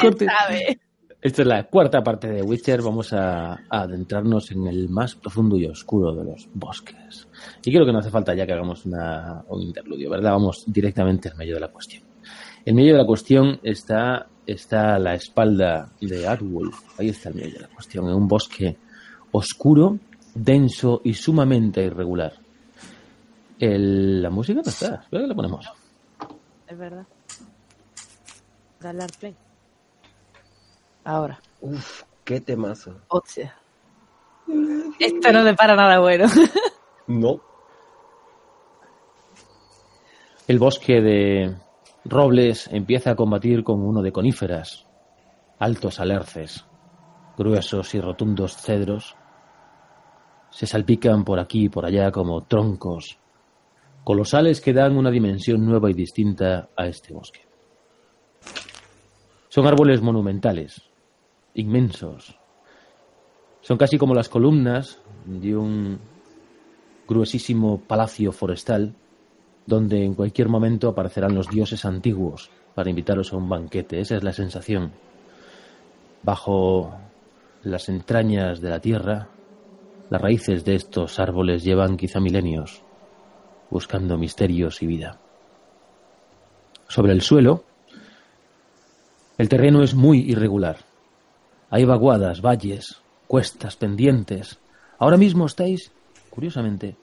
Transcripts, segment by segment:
corte. Esta es la cuarta parte de Witcher. Vamos a, adentrarnos en el más profundo y oscuro de los bosques. Y creo que no hace falta ya que hagamos una, un interludio, ¿verdad? Vamos directamente al medio de la cuestión. En medio de la cuestión está, está la espalda de Artwolf. Ahí está el medio de la cuestión. En un bosque oscuro, denso y sumamente irregular. la música no está. Espera que la ponemos. Es verdad. Dale al play. Ahora. Uf, qué temazo. O sea. Esto no para nada bueno. no. El bosque de robles empieza a combatir con uno de coníferas, altos alerces, gruesos y rotundos cedros. Se salpican por aquí y por allá como troncos colosales que dan una dimensión nueva y distinta a este bosque. Son árboles monumentales, inmensos. Son casi como las columnas de un gruesísimo palacio forestal donde en cualquier momento aparecerán los dioses antiguos para invitaros a un banquete. Esa es la sensación. Bajo las entrañas de la tierra, las raíces de estos árboles llevan quizá milenios, buscando misterios y vida. Sobre el suelo, el terreno es muy irregular. Hay vaguadas, valles, cuestas, pendientes. Ahora mismo estáis, curiosamente,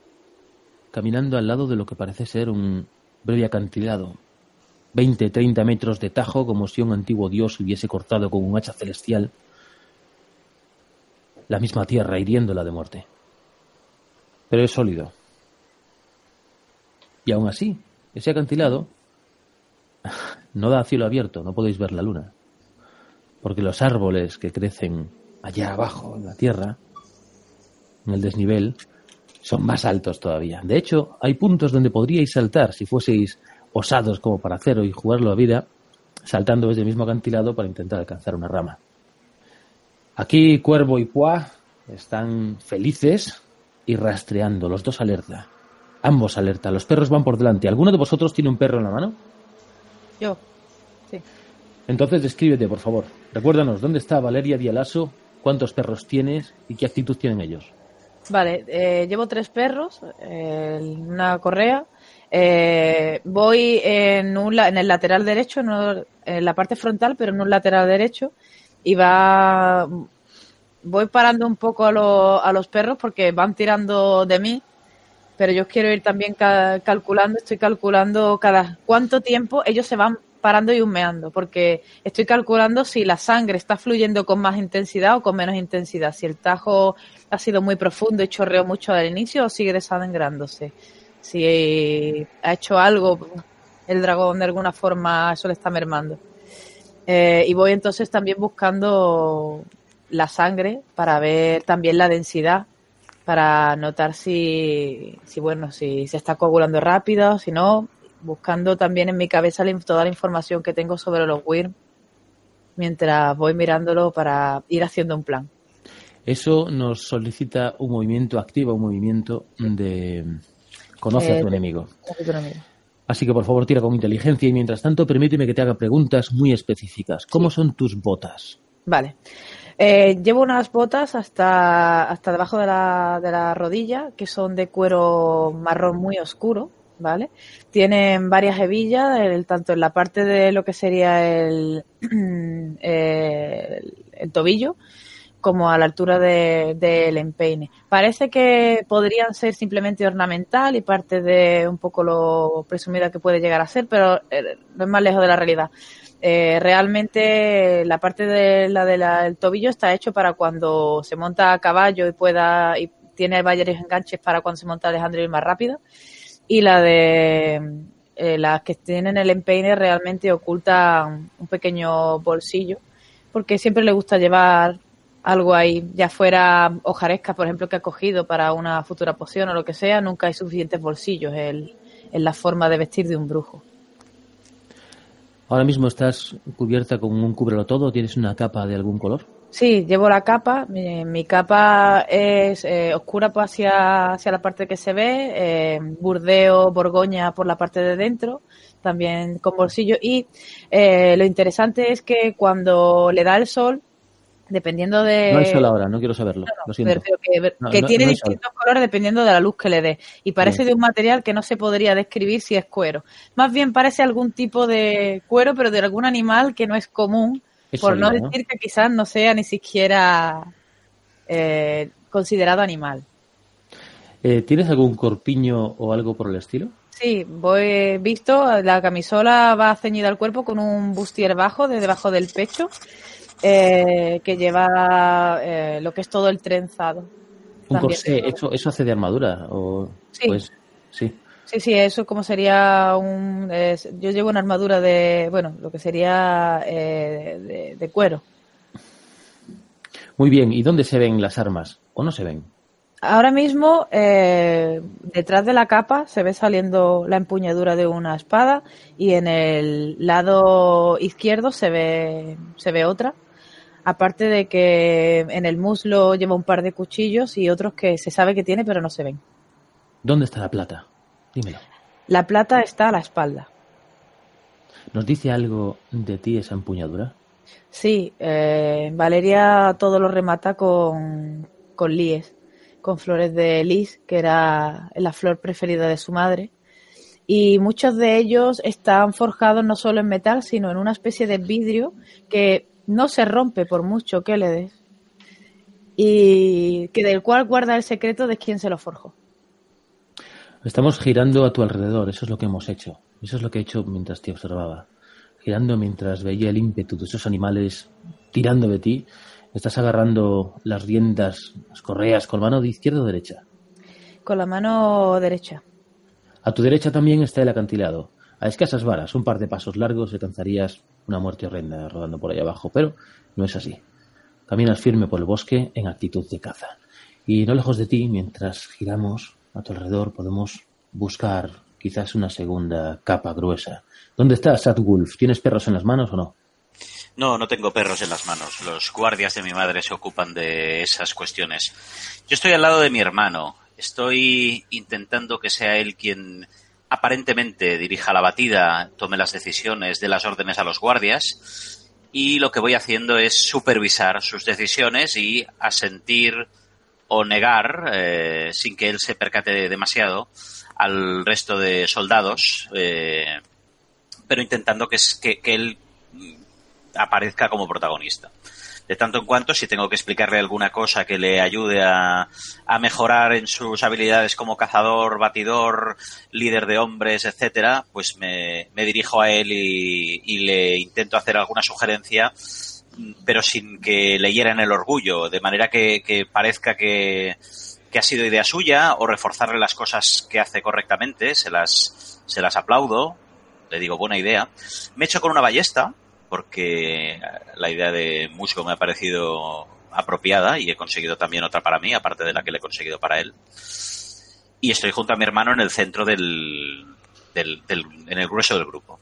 caminando al lado de lo que parece ser un breve acantilado. Veinte, treinta metros de tajo, como si un antiguo dios hubiese cortado con un hacha celestial la misma tierra hiriéndola de muerte. Pero es sólido. Y aún así, ese acantilado no da cielo abierto, no podéis ver la luna porque los árboles que crecen allá abajo en la tierra, en el desnivel, son más altos todavía. De hecho, hay puntos donde podríais saltar si fueseis osados como para hacerlo y jugarlo a vida, saltando desde el mismo acantilado para intentar alcanzar una rama. Aquí Cuervo y Poa están felices y rastreando, los dos alerta. Ambos alerta, los perros van por delante. ¿Alguno de vosotros tiene un perro en la mano? Yo, sí. Entonces descríbete, por favor. Recuérdanos, ¿dónde está Valeria Dialaso? ¿Cuántos perros tienes y qué actitud tienen ellos? Vale, eh, llevo tres perros, eh, una correa. Eh, voy en, un, en el lateral derecho, no, en la parte frontal, pero en un lateral derecho. Y va. Voy parando un poco a, a los perros porque van tirando de mí pero yo quiero ir también calculando, estoy calculando cada cuánto tiempo ellos se van parando y humeando, porque estoy calculando si la sangre está fluyendo con más intensidad o con menos intensidad, si el tajo ha sido muy profundo y chorreó mucho al inicio o sigue desangrándose, si ha hecho algo el dragón de alguna forma, eso le está mermando. Eh, y voy entonces también buscando la sangre para ver también la densidad, para notar si, si bueno, si se está coagulando rápido, si no, buscando también en mi cabeza toda la información que tengo sobre los WIR mientras voy mirándolo para ir haciendo un plan. Eso nos solicita un movimiento activo, un movimiento de conoce a tu eh, enemigo. Así que por favor tira con inteligencia y mientras tanto permíteme que te haga preguntas muy específicas. ¿Cómo son tus botas? Vale. Eh, llevo unas botas hasta, hasta debajo de la, de la rodilla que son de cuero marrón muy oscuro ¿vale? Tienen varias hebillas, tanto en la parte de lo que sería el, el, tobillo como a la altura del de, empeine. Parece que podrían ser simplemente ornamental y parte de un poco lo presumida que puede llegar a ser, pero eh, no es más lejos de la realidad. Eh, realmente la parte de la del tobillo está hecho para cuando se monta a caballo y pueda y tiene varios enganches para cuando se monta Alejandro ir más rápido y la de eh, las que tienen el empeine realmente ocultan un pequeño bolsillo porque siempre le gusta llevar algo ahí, ya fuera hojaresca, por ejemplo, que ha cogido para una futura poción o lo que sea, nunca hay suficientes bolsillos en, la forma de vestir de un brujo. Ahora mismo estás cubierta con un cúbrelo todo, ¿tienes una capa de algún color? Sí, llevo la capa. Mi, mi capa es eh, oscura pues, hacia, hacia la parte que se ve, eh, burdeo, borgoña por la parte de dentro, también con bolsillo. Y eh, lo interesante es que cuando le da el sol, dependiendo de... No hay sol ahora, no quiero saberlo, No, no, lo siento. pero que, No, que no- tiene distintos colores dependiendo de la luz que le dé. Y parece de un material que no se podría describir si es cuero. Más bien parece algún tipo de cuero, pero de algún animal que no es común, Por no decir que quizás no sea ni siquiera eh, considerado animal. Eh, ¿Tienes algún corpiño o algo por el estilo? Sí, voy visto, la camisola va ceñida al cuerpo con un bustier bajo de debajo del pecho eh, que lleva eh, lo que es todo el trenzado. Un corsé, ¿eso, ¿eso hace de armadura? O, Sí. Pues, sí. Sí, sí, eso como sería un... yo llevo una armadura de, bueno, lo que sería eh, de, de cuero. Muy bien, ¿y dónde se ven las armas? ¿O no se ven? Ahora mismo, eh, detrás de la capa se ve saliendo la empuñadura de una espada y en el lado izquierdo se ve, se ve otra. Aparte de que en el muslo lleva un par de cuchillos y otros que se sabe que tiene pero no se ven. ¿Dónde está la plata? Dímelo. La plata está a la espalda. ¿Nos dice algo de ti esa empuñadura? Sí, eh, Valeria todo lo remata con, con líes, con flores de lis, que era la flor preferida de su madre. Y muchos de ellos están forjados no solo en metal, sino en una especie de vidrio que no se rompe por mucho que le des. Y que del cual guarda el secreto de quién se lo forjó. Estamos girando a tu alrededor, eso es lo que hemos hecho. Eso es lo que he hecho mientras te observaba. Girando mientras veía el ímpetu de esos animales tirando de ti. Estás agarrando las riendas, las correas, con mano de izquierda o derecha. Con la mano derecha. A tu derecha también está el acantilado. A escasas varas, un par de pasos largos, alcanzarías una muerte horrenda rodando por ahí abajo, pero no es así. Caminas firme por el bosque en actitud de caza. Y no lejos de ti, mientras giramos a tu alrededor, podemos buscar quizás una segunda capa gruesa. ¿Dónde estás, Sad Wolf? ¿Tienes perros en las manos o no? No, no tengo perros en las manos. Los guardias de mi madre se ocupan de esas cuestiones. Yo estoy al lado de mi hermano. Estoy intentando que sea él quien aparentemente dirija la batida, tome las decisiones, dé las órdenes a los guardias. Y lo que voy haciendo es supervisar sus decisiones y asentir o negar, eh, sin que él se percate demasiado, al resto de soldados, eh, pero intentando que, que, que él aparezca como protagonista. De tanto en cuanto, si tengo que explicarle alguna cosa que le ayude a, a mejorar en sus habilidades como cazador, batidor, líder de hombres, etcétera, pues me, dirijo a él y, le intento hacer alguna sugerencia, pero sin que le hieran el orgullo, de manera que, parezca que, que ha sido idea suya o reforzarle las cosas que hace correctamente, se las, se las aplaudo, le digo buena idea. Me echo con una ballesta, porque la idea de Musgo me ha parecido apropiada y he conseguido también otra para mí, aparte de la que le he conseguido para él. Y estoy junto a mi hermano en el centro del, del, del- en el grueso del grupo.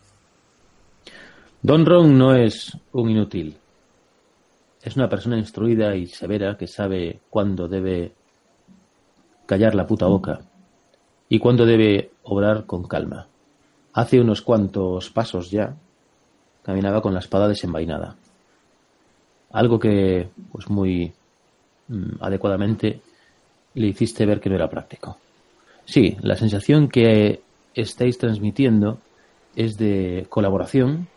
Don Ron no es un inútil. Es una persona instruida y severa que sabe cuándo debe callar la puta boca y cuándo debe obrar con calma. Hace unos cuantos pasos ya caminaba con la espada desenvainada. Algo que, pues muy mm, adecuadamente, le hiciste ver que no era práctico. Sí, la sensación que estáis transmitiendo es de colaboración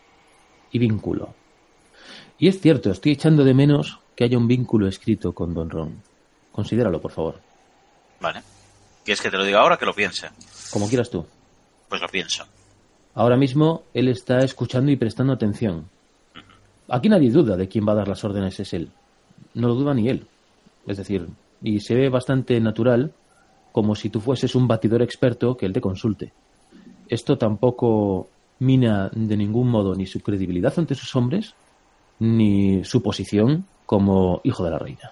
y vínculo. Y es cierto, estoy echando de menos que haya un vínculo escrito con Don Ron. Considéralo, por favor. ¿Vale? ¿Quieres que te lo diga ahora que lo piense? Como quieras tú. Pues lo pienso. Ahora mismo él está escuchando y prestando atención. Aquí nadie duda de quién va a dar las órdenes, es él. No lo duda ni él. Es decir, y se ve bastante natural, como si tú fueses un batidor experto que él te consulte. Esto tampoco mina de ningún modo ni su credibilidad ante sus hombres, ni su posición como hijo de la reina.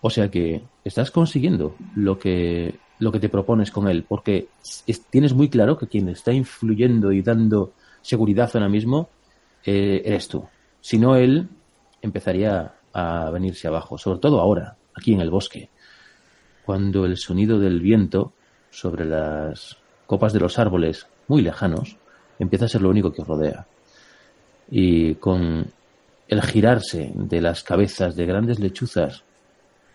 O sea que estás consiguiendo lo que, lo que te propones con él, porque es- tienes muy claro que quien está influyendo y dando seguridad ahora mismo eh, eres tú. Si no, él empezaría a venirse abajo, sobre todo ahora, aquí en el bosque, cuando el sonido del viento sobre las copas de los árboles muy lejanos empieza a ser lo único que os rodea. Y con el girarse de las cabezas de grandes lechuzas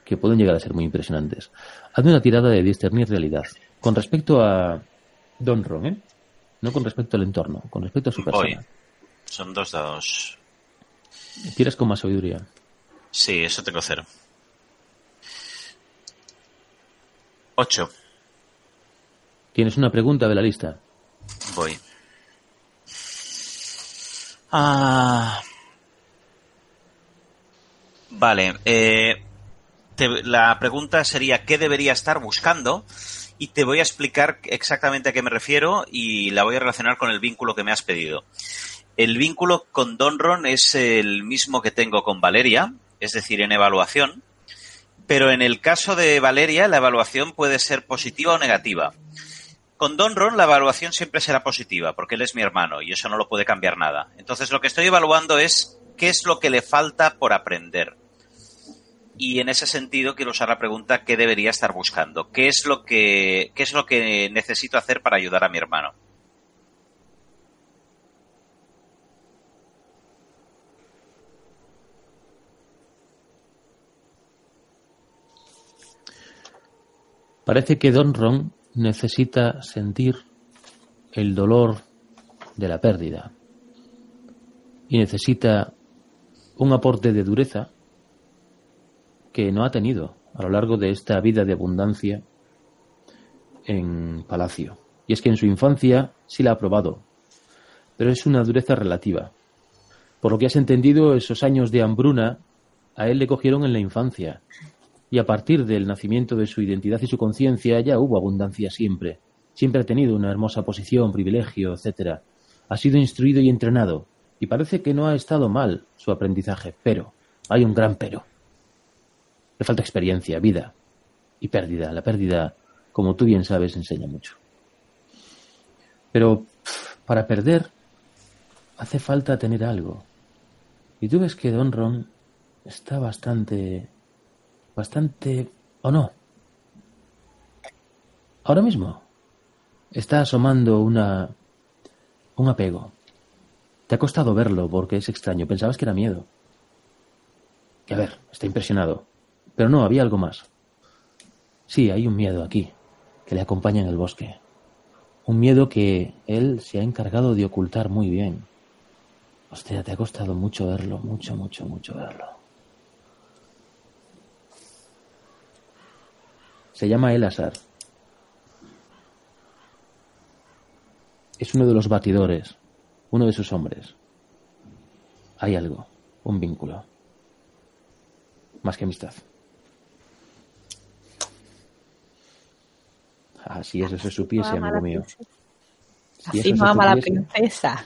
que pueden llegar a ser muy impresionantes. Hazme una tirada de discernir realidad. Con respecto a Don Ron, ¿eh? No con respecto al entorno, con respecto a su persona. Voy. Son dos dados. Tiras con más sabiduría. Sí, eso tengo cero. Ocho. ¿Tienes una pregunta de la lista? Voy. Ah. Vale. eh, la pregunta sería ¿qué debería estar buscando? Y te voy a explicar exactamente a qué me refiero y la voy a relacionar con el vínculo que me has pedido. El vínculo con Donron es el mismo que tengo con Valeria, es decir, en evaluación. Pero en el caso de Valeria, la evaluación puede ser positiva o negativa. Con Don Ron la evaluación siempre será positiva, porque él es mi hermano y eso no lo puede cambiar nada. Entonces lo que estoy evaluando es qué es lo que le falta por aprender. Y en ese sentido quiero usar la pregunta qué debería estar buscando. ¿Qué es lo que, qué es lo que necesito hacer para ayudar a mi hermano? Parece que Don Ron necesita sentir el dolor de la pérdida y necesita un aporte de dureza que no ha tenido a lo largo de esta vida de abundancia en Palacio. Y es que en su infancia sí la ha probado, pero es una dureza relativa. Por lo que has entendido, esos años de hambruna a él le cogieron en la infancia y a partir del nacimiento de su identidad y su conciencia ya hubo abundancia siempre. Siempre ha tenido una hermosa posición, privilegio, etcétera. Ha sido instruido y entrenado, y parece que no ha estado mal su aprendizaje, pero hay un gran pero. Le falta experiencia, vida y pérdida. La pérdida, como tú bien sabes, enseña mucho. Pero para perder hace falta tener algo. Y tú ves que Don Ron está bastante bastante o no. Ahora mismo está asomando una un apego. Te ha costado verlo porque es extraño. Pensabas que era miedo. Y a ver, está impresionado. Pero no, había algo más. Sí, hay un miedo aquí que le acompaña en el bosque. Un miedo que él se ha encargado de ocultar muy bien. Hostia, te ha costado mucho verlo, mucho, mucho, mucho verlo. Se llama Elazar. Es uno de los batidores, uno de sus hombres. Hay algo, un vínculo. Más que amistad. Ah, si eso se supiese, amigo mío. Si Así no ama la princesa.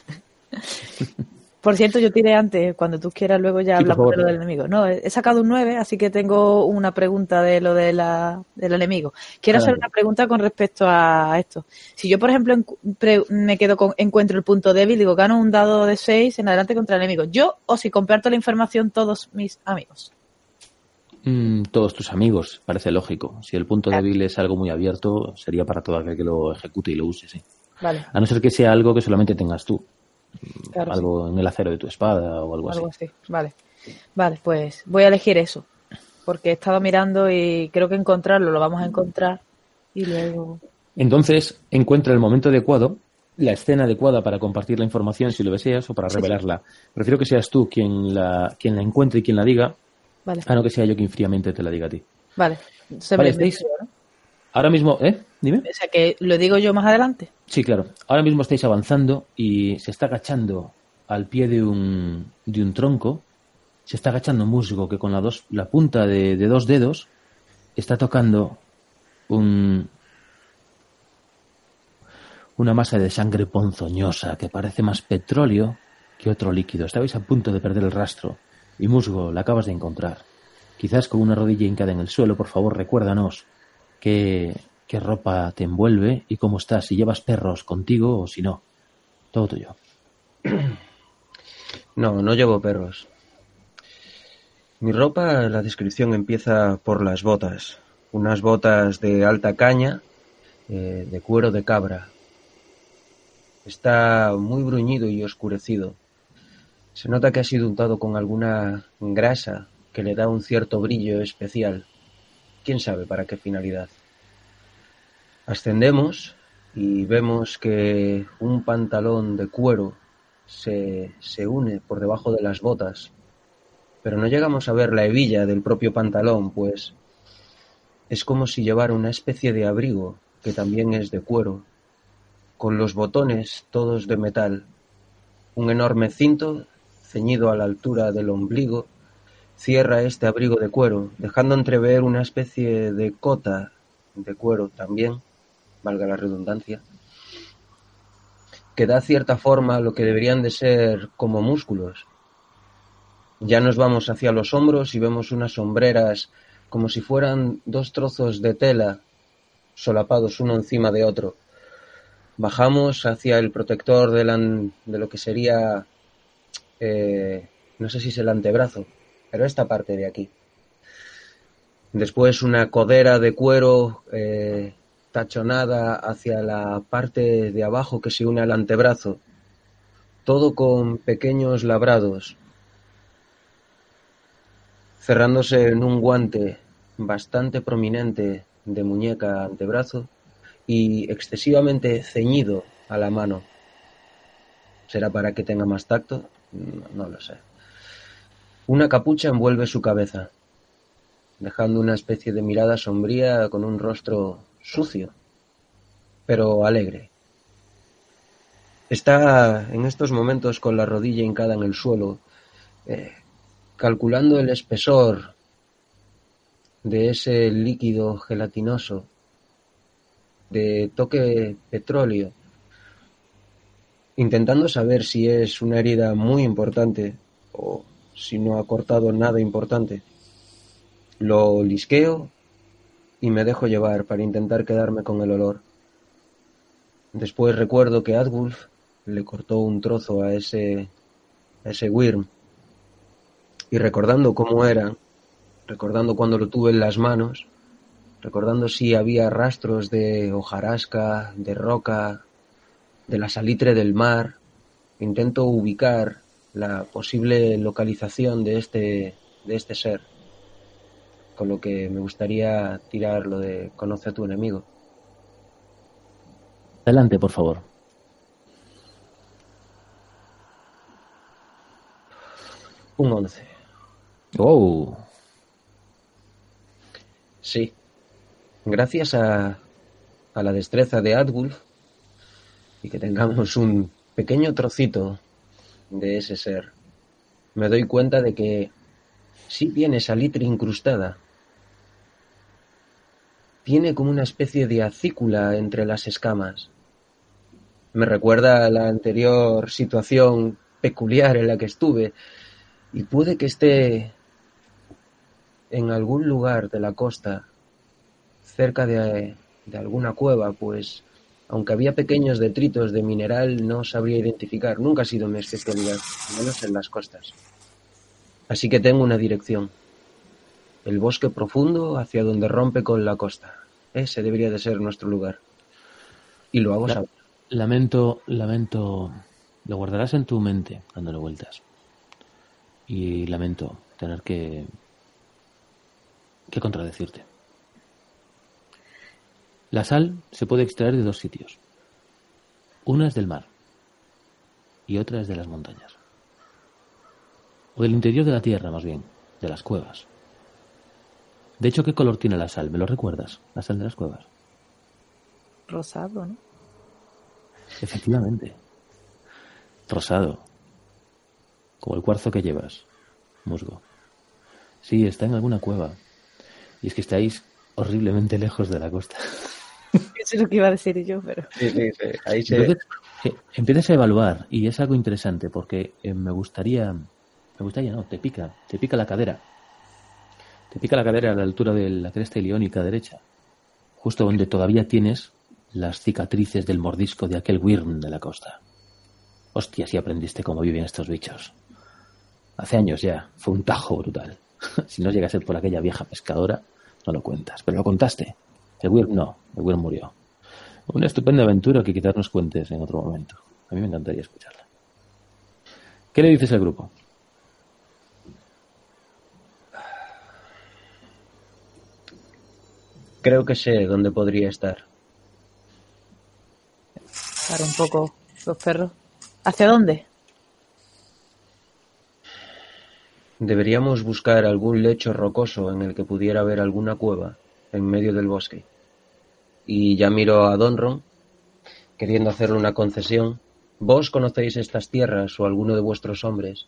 Por cierto, yo tiré antes, cuando tú quieras, luego ya Sí, hablamos de lo del enemigo. No, he sacado un 9, así que tengo una pregunta de lo de la, del enemigo. Quiero hacer una pregunta con respecto a esto. Si yo, por ejemplo, me quedo con, encuentro el punto débil, digo, gano un dado de 6 en adelante contra el enemigo. Yo, o si comparto la información todos mis amigos. Mm, todos tus amigos, parece lógico. Si el punto débil es algo muy abierto, sería para todo aquel que lo ejecute y lo use, sí. Vale, A no ser que sea algo que solamente tengas tú. claro. sí. algo en el acero de tu espada o algo así. Algo así. Vale. Vale, pues voy a elegir eso. Porque he estado mirando y creo que encontrarlo lo vamos a encontrar. Y luego. Entonces, encuentra el momento adecuado, la escena adecuada para compartir la información si lo deseas o para Sí, sí. revelarla. Prefiero que seas tú quien la, quien la encuentre y quien la diga, Vale, a no que sea yo quien fríamente te la diga a ti. vale. Se Vale, me- me- estáis- Ahora mismo, ¿eh? Dime. O sea que lo digo yo más adelante. Sí, claro. Ahora mismo estáis avanzando y se está agachando al pie de un, de un tronco. Se está agachando un musgo que con la, dos, la punta de, de dos dedos está tocando un, una masa de sangre ponzoñosa que parece más petróleo que otro líquido. Estabais a punto de perder el rastro y musgo la acabas de encontrar. Quizás con una rodilla hincada en el suelo, por favor, recuérdanos qué, qué ropa te envuelve y cómo estás, si llevas perros contigo o si no. Todo tuyo. No, no llevo perros. Mi ropa, la descripción empieza por las botas. Unas botas de alta caña, eh, de cuero de cabra. Está muy bruñido y oscurecido. Se nota que ha sido untado con alguna grasa que le da un cierto brillo especial. Quién sabe para qué finalidad. Ascendemos y vemos que un pantalón de cuero se, se une por debajo de las botas, pero no llegamos a ver la hebilla del propio pantalón, pues es como si llevara una especie de abrigo que también es de cuero, con los botones todos de metal, un enorme cinto ceñido a la altura del ombligo cierra este abrigo de cuero, dejando entrever una especie de cota de cuero también, valga la redundancia, que da cierta forma a lo que deberían de ser como músculos. Ya nos vamos hacia los hombros y vemos unas sombreras como si fueran dos trozos de tela solapados uno encima de otro. Bajamos hacia el protector de, de lo que sería, eh, no sé si es el antebrazo, pero esta parte de aquí. Después una codera de cuero eh, tachonada hacia la parte de abajo que se une al antebrazo, todo con pequeños labrados, cerrándose en un guante bastante prominente de muñeca antebrazo y excesivamente ceñido a la mano. ¿Será para que tenga más tacto? No, lo sé. Una capucha envuelve su cabeza, dejando una especie de mirada sombría con un rostro sucio, pero alegre. Está en estos momentos con la rodilla hincada en el suelo, eh, calculando el espesor de ese líquido gelatinoso de toque petróleo, intentando saber si es una herida muy importante o si no ha cortado nada importante. Lo lisqueo y me dejo llevar para intentar quedarme con el olor. Después recuerdo que Adwulf le cortó un trozo a ese, a ese Wyrm. Y recordando cómo era, recordando cuando lo tuve en las manos, recordando si había rastros de hojarasca, de roca, de la salitre del mar, intento ubicar la posible localización de este, de este ser. Con lo que me gustaría tirar lo de conoce a tu enemigo. Adelante, por favor. Un 11. Oh, Sí. Gracias a, a la destreza de Adwulf y que tengamos un pequeño trocito de ese ser, me doy cuenta de que sí tiene salitre incrustada. Tiene como una especie de acícula entre las escamas. Me recuerda a la anterior situación peculiar en la que estuve y puede que esté en algún lugar de la costa, cerca de, de alguna cueva, pues aunque había pequeños detritos de mineral, no sabría identificar. Nunca ha sido mi especialidad, menos en las costas. Así que tengo una dirección. El bosque profundo hacia donde rompe con la costa. Ese debería de ser nuestro lugar. Y lo hago La- saber. lamento, lamento. Lo guardarás en tu mente dándole vueltas. Y lamento tener que que contradecirte. La sal se puede extraer de dos sitios. Una es del mar y otra es de las montañas. O del interior de la tierra, más bien, de las cuevas. De hecho, ¿qué color tiene la sal? ¿Me lo recuerdas? La sal de las cuevas. Rosado, ¿no? Efectivamente. Rosado. Como el cuarzo que llevas. Musgo. Sí, está en alguna cueva. Y es que estáis horriblemente lejos de la costa. Eso es lo que iba a decir yo, pero. Sí, sí, sí. Ahí se... Entonces, eh, empiezas a evaluar y es algo interesante porque eh, me gustaría, me gustaría, no, te pica, te pica la cadera. Te pica la cadera a la altura de la cresta iliónica derecha, justo donde todavía tienes las cicatrices del mordisco de aquel Wyrm de la costa. Hostia, si aprendiste cómo viven estos bichos. Hace años ya. Fue un tajo brutal. si no llega a ser por aquella vieja pescadora, no lo cuentas. Pero lo contaste. El Weir no. El Weir murió. Una estupenda aventura que quizás nos cuentes en otro momento. A mí me encantaría escucharla. ¿Qué le dices al grupo? Creo que sé dónde podría estar. Para un poco los perros. ¿Hacia dónde? Deberíamos buscar algún lecho rocoso en el que pudiera haber alguna cueva en medio del bosque. Y ya miro a Donron, queriendo hacerle una concesión. Vos conocéis estas tierras o alguno de vuestros hombres.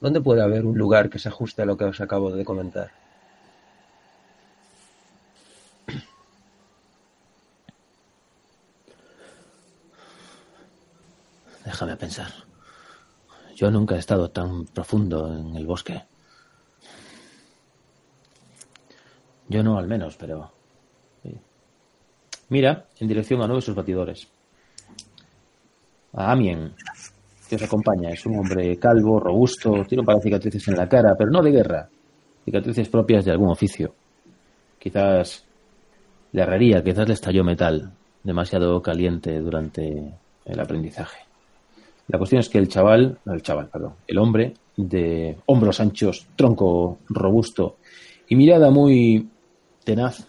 ¿Dónde puede haber un lugar que se ajuste a lo que os acabo de comentar? Déjame pensar. Yo nunca he estado tan profundo en el bosque. Yo no, al menos, pero. Mira, en dirección a uno de sus batidores. A Amien, que os acompaña. Es un hombre calvo, robusto, tiene un par de cicatrices en la cara, pero no de guerra. Cicatrices propias de algún oficio. Quizás le herrería, quizás le estalló metal, demasiado caliente durante el aprendizaje. La cuestión es que el chaval, el chaval, perdón, el hombre de hombros anchos, tronco robusto y mirada muy tenaz,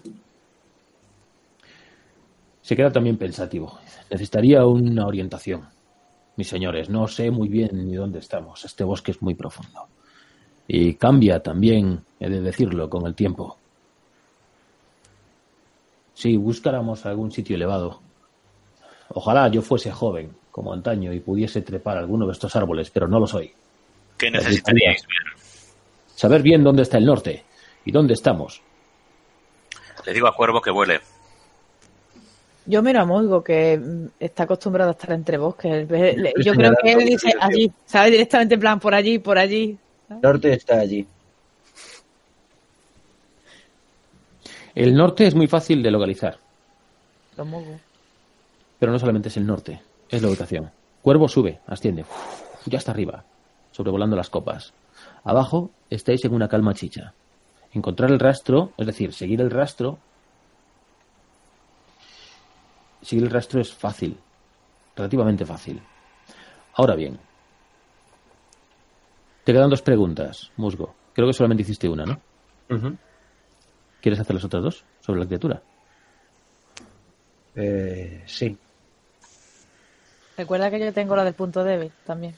se queda también pensativo. Necesitaría una orientación. Mis señores, no sé muy bien ni dónde estamos. Este bosque es muy profundo. Y cambia también, he de decirlo, con el tiempo. Si buscáramos algún sitio elevado, ojalá yo fuese joven, como antaño y pudiese trepar alguno de estos árboles, pero no lo soy. ¿Qué necesitaríais ver? Saber bien dónde está el norte y dónde estamos. Le digo a Cuervo que vuele. Yo miro a Musgo, que mm, está acostumbrado a estar entre bosques. Yo creo que él dice allí, sabe directamente en plan por allí, por allí. El norte está allí. El norte es muy fácil de localizar. Pero no solamente es el norte, es la ubicación. Cuervo sube, asciende, uf, ya está arriba, sobrevolando las copas. Abajo estáis en una calma chicha. Encontrar el rastro, es decir, seguir el rastro, seguir el rastro es fácil, relativamente fácil. Ahora bien, te quedan dos preguntas, Musgo. Creo que solamente hiciste una, ¿no? ¿Quieres hacer las otras dos sobre la criatura? Eh, sí. Recuerda que yo tengo la del punto débil también.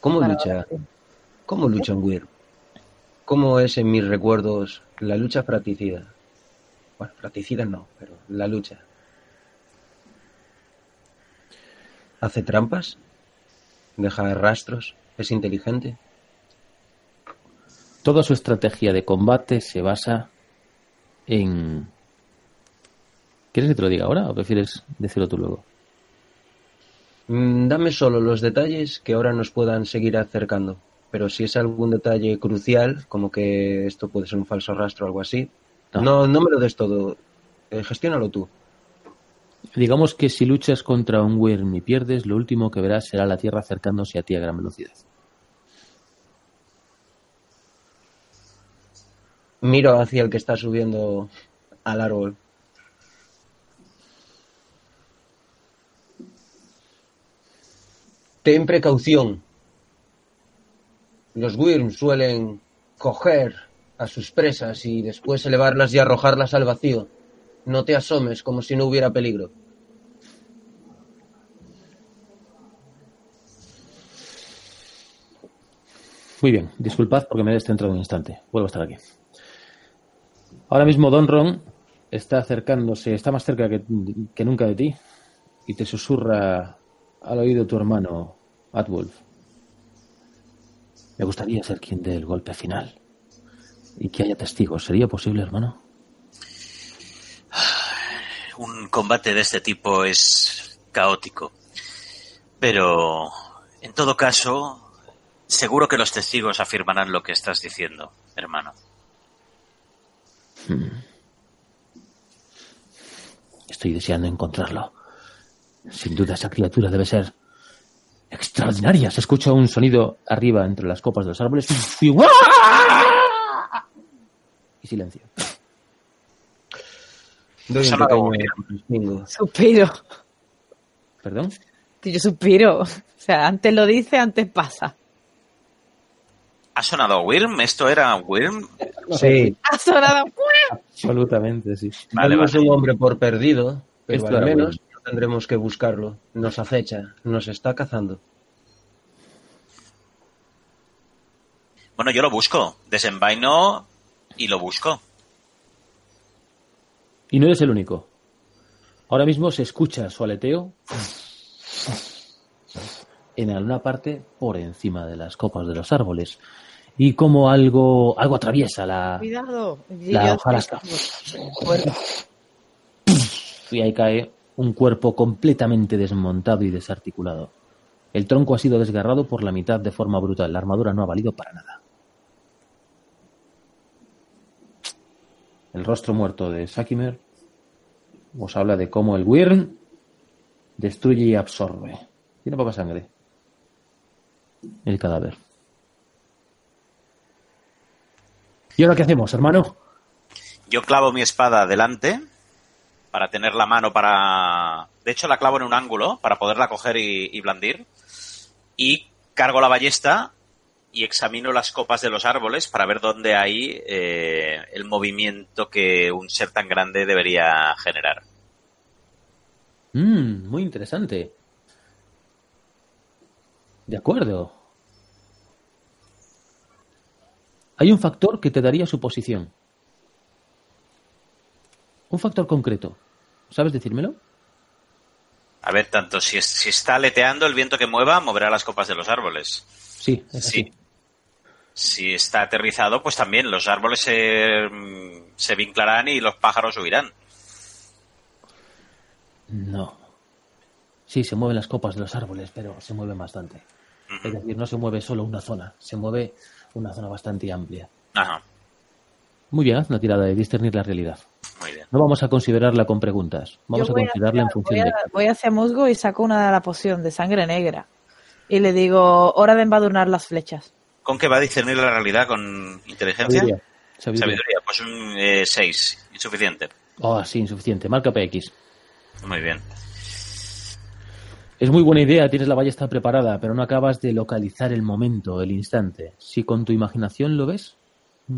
¿Cómo Para- lucha? ¿Cómo lucha un Weir? ¿Cómo es en mis recuerdos la lucha fratricida? Bueno, fratricida no, pero la lucha. ¿Hace trampas? ¿Deja rastros? ¿Es inteligente? Toda su estrategia de combate se basa en... ¿Quieres que te lo diga ahora o prefieres decirlo tú luego? Mm, Dame solo los detalles que ahora nos puedan seguir acercando. Pero si es algún detalle crucial, como que esto puede ser un falso rastro o algo así, No. no, no me lo des todo. Eh, gestiónalo tú. Digamos que si luchas contra un Wyrm y pierdes, lo último que verás será la Tierra acercándose a ti a gran velocidad. Miro hacia el que está subiendo al árbol. Ten precaución. Los Wyrm suelen coger a sus presas y después elevarlas y arrojarlas al vacío. No te asomes como si no hubiera peligro. Muy bien, disculpad porque me he descentrado un instante. Vuelvo a estar aquí. Ahora mismo Don Ron está acercándose, está más cerca que, que nunca de ti y te susurra al oído tu hermano, Atwolf. Me gustaría ser quien dé el golpe final y que haya testigos. ¿Sería posible, hermano? Un combate de este tipo es caótico. Pero, en todo caso, seguro que los testigos afirmarán lo que estás diciendo, hermano. Estoy deseando encontrarlo. Sin duda esa criatura debe ser extraordinaria. Se escucha un sonido arriba entre las copas de los árboles. Y, y silencio. Doy un Sonado pequeño respingo. Suspiro. ¿Perdón? Que Yo suspiro. O sea, antes lo dice, antes pasa. ¿Ha sonado Wyrm? ¿Esto era Wyrm? Sí, Ha sonado. Absolutamente, sí. Vale, vale. un hombre por perdido, pero Esto al menos tendremos que buscarlo. Nos acecha, nos está cazando. Bueno, yo lo busco. Desenvaino y lo busco. Y no eres el único. Ahora mismo se escucha su aleteo en alguna parte por encima de las copas de los árboles. Y como algo, algo atraviesa la, Cuidado. Hojarasca. Y ahí cae un cuerpo completamente desmontado y desarticulado. El tronco ha sido desgarrado por la mitad de forma brutal. La armadura no ha valido para nada. El rostro muerto de Sakimer os habla de cómo el Wyrm destruye y absorbe. Tiene poca sangre. El cadáver. ¿Y ahora qué hacemos, hermano? Yo clavo mi espada adelante para tener la mano para... De hecho, la clavo en un ángulo para poderla coger y, y blandir. Y cargo la ballesta y examino las copas de los árboles para ver dónde hay eh, el movimiento que un ser tan grande debería generar. Mm, muy interesante. De acuerdo. Hay un factor que te daría su posición. Un factor concreto. ¿Sabes decírmelo? A ver, tanto si, es- si está aleteando el viento que mueva, moverá las copas de los árboles. Sí, es así. Sí. Si está aterrizado, pues también los árboles se, mm, se vinclarán y los pájaros huirán. No. Sí, se mueven las copas de los árboles, pero se mueven bastante. Es decir, no se mueve solo una zona, se mueve una zona bastante amplia. Ajá, Muy bien, haz una tirada de discernir la realidad. muy bien. No vamos a considerarla con preguntas. Vamos yo a considerarla en función voy de... Voy hacia Musgo y saco una de la poción de sangre negra. Y le digo, hora de embadurnar las flechas. ¿Con qué va a discernir la realidad? ¿Con inteligencia? Sabiduría. Sabiduría. Sabiduría, pues un 6, insuficiente. Oh, sí, insuficiente. Marca PX. Muy bien. Es muy buena idea, tienes la ballesta preparada, pero no acabas de localizar el momento, el instante. Si con tu imaginación lo ves,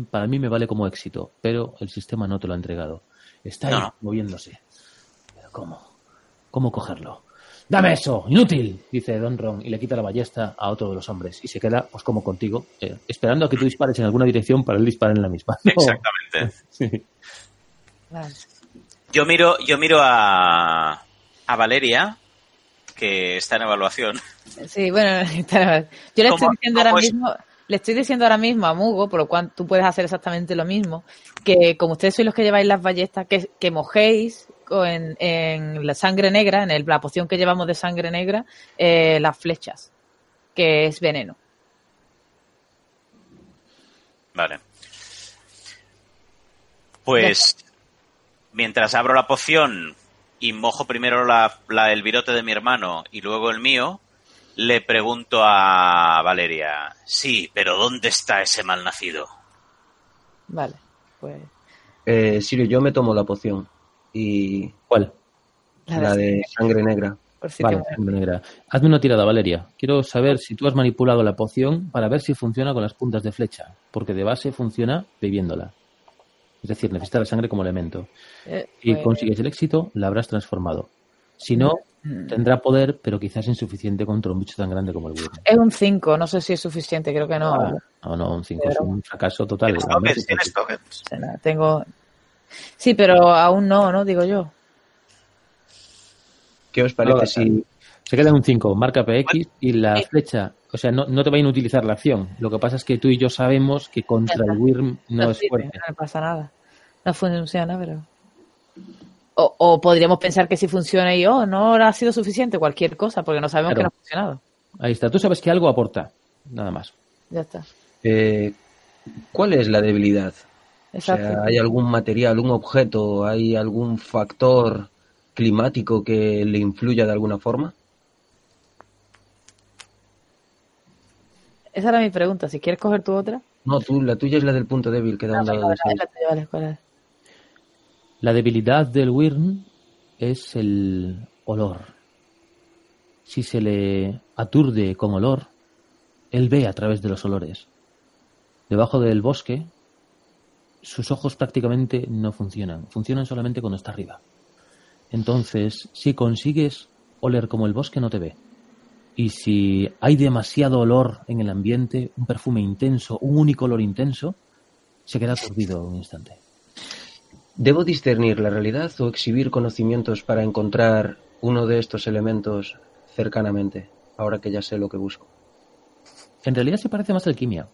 para mí me vale como éxito, pero el sistema no te lo ha entregado. Está ahí, No, moviéndose. Pero ¿cómo? ¿Cómo cogerlo? ¡Dame eso! ¡Inútil! Dice Don Ron y le quita la ballesta a otro de los hombres. Y se queda, pues como contigo, eh, esperando a que tú dispares en alguna dirección para él disparar en la misma. No. Exactamente. Sí. Vale. Yo miro, yo miro a, a Valeria, que está en evaluación. Sí, bueno, está- yo le estoy ¿Cómo- diciendo ahora es? mismo, le estoy diciendo ahora mismo a Mugo, por lo cual tú puedes hacer exactamente lo mismo, que como ustedes sois los que lleváis las ballestas, que, que mojéis en, en la sangre negra, en el- la poción que llevamos de sangre negra, eh, las flechas, que es veneno. Vale. Pues mientras abro la poción y mojo primero la, la- el virote de mi hermano y luego el mío, le pregunto a Valeria, sí, pero ¿dónde está ese malnacido? Vale, pues Eh, Sirio, yo me tomo la poción y ¿Cuál? la, la de, sangre negra. por si Vale, sangre negra. Hazme una tirada, Valeria. Quiero saber si tú has manipulado la poción para ver si funciona con las puntas de flecha, porque de base funciona bebiéndola. Es decir, necesita la sangre como elemento. eh, Si pues, consigues el éxito, la habrás transformado. Si no, mm, tendrá poder, pero quizás insuficiente contra un bicho tan grande como el Wyrm. es un 5, no sé si es suficiente, creo que no. Ah, No, no, un 5 es un fracaso total. ¿Tienes? ¿Tienes tokens? Tengo... Sí, pero aún no, ¿no? Digo yo. ¿Qué os parece No, si Se queda un 5, marca PX y la flecha, o sea, no, no te va a inutilizar la acción. Lo que pasa es que tú y yo sabemos que contra el Wyrm no es fuerte. no pasa nada. No funciona, pero... O, o podríamos pensar que si funciona y oh, no ha sido suficiente, cualquier cosa, porque no sabemos Claro. que no ha funcionado. Ahí está. Tú sabes que algo aporta, nada más. Ya está. eh, cuál es la debilidad? O Exacto. sea, ¿hay algún material, un objeto, hay algún factor climático que le influya de alguna forma? Esa era mi pregunta. Si quieres coger tu otra. No, tú, la tuya es la del punto débil que da un dado de la tuya, vale, ¿cuál es? La debilidad del Wyrm es el olor. Si se le aturde con olor, él ve a través de los olores. Debajo del bosque, sus ojos prácticamente no funcionan. Funcionan solamente cuando está arriba. Entonces, si consigues oler como el bosque, no te ve. Y si hay demasiado olor en el ambiente, un perfume intenso, un único olor intenso, se queda aturdido un instante. ¿Debo discernir la realidad o exhibir conocimientos para encontrar uno de estos elementos cercanamente, ahora que ya sé lo que busco? En realidad se parece más a alquimia.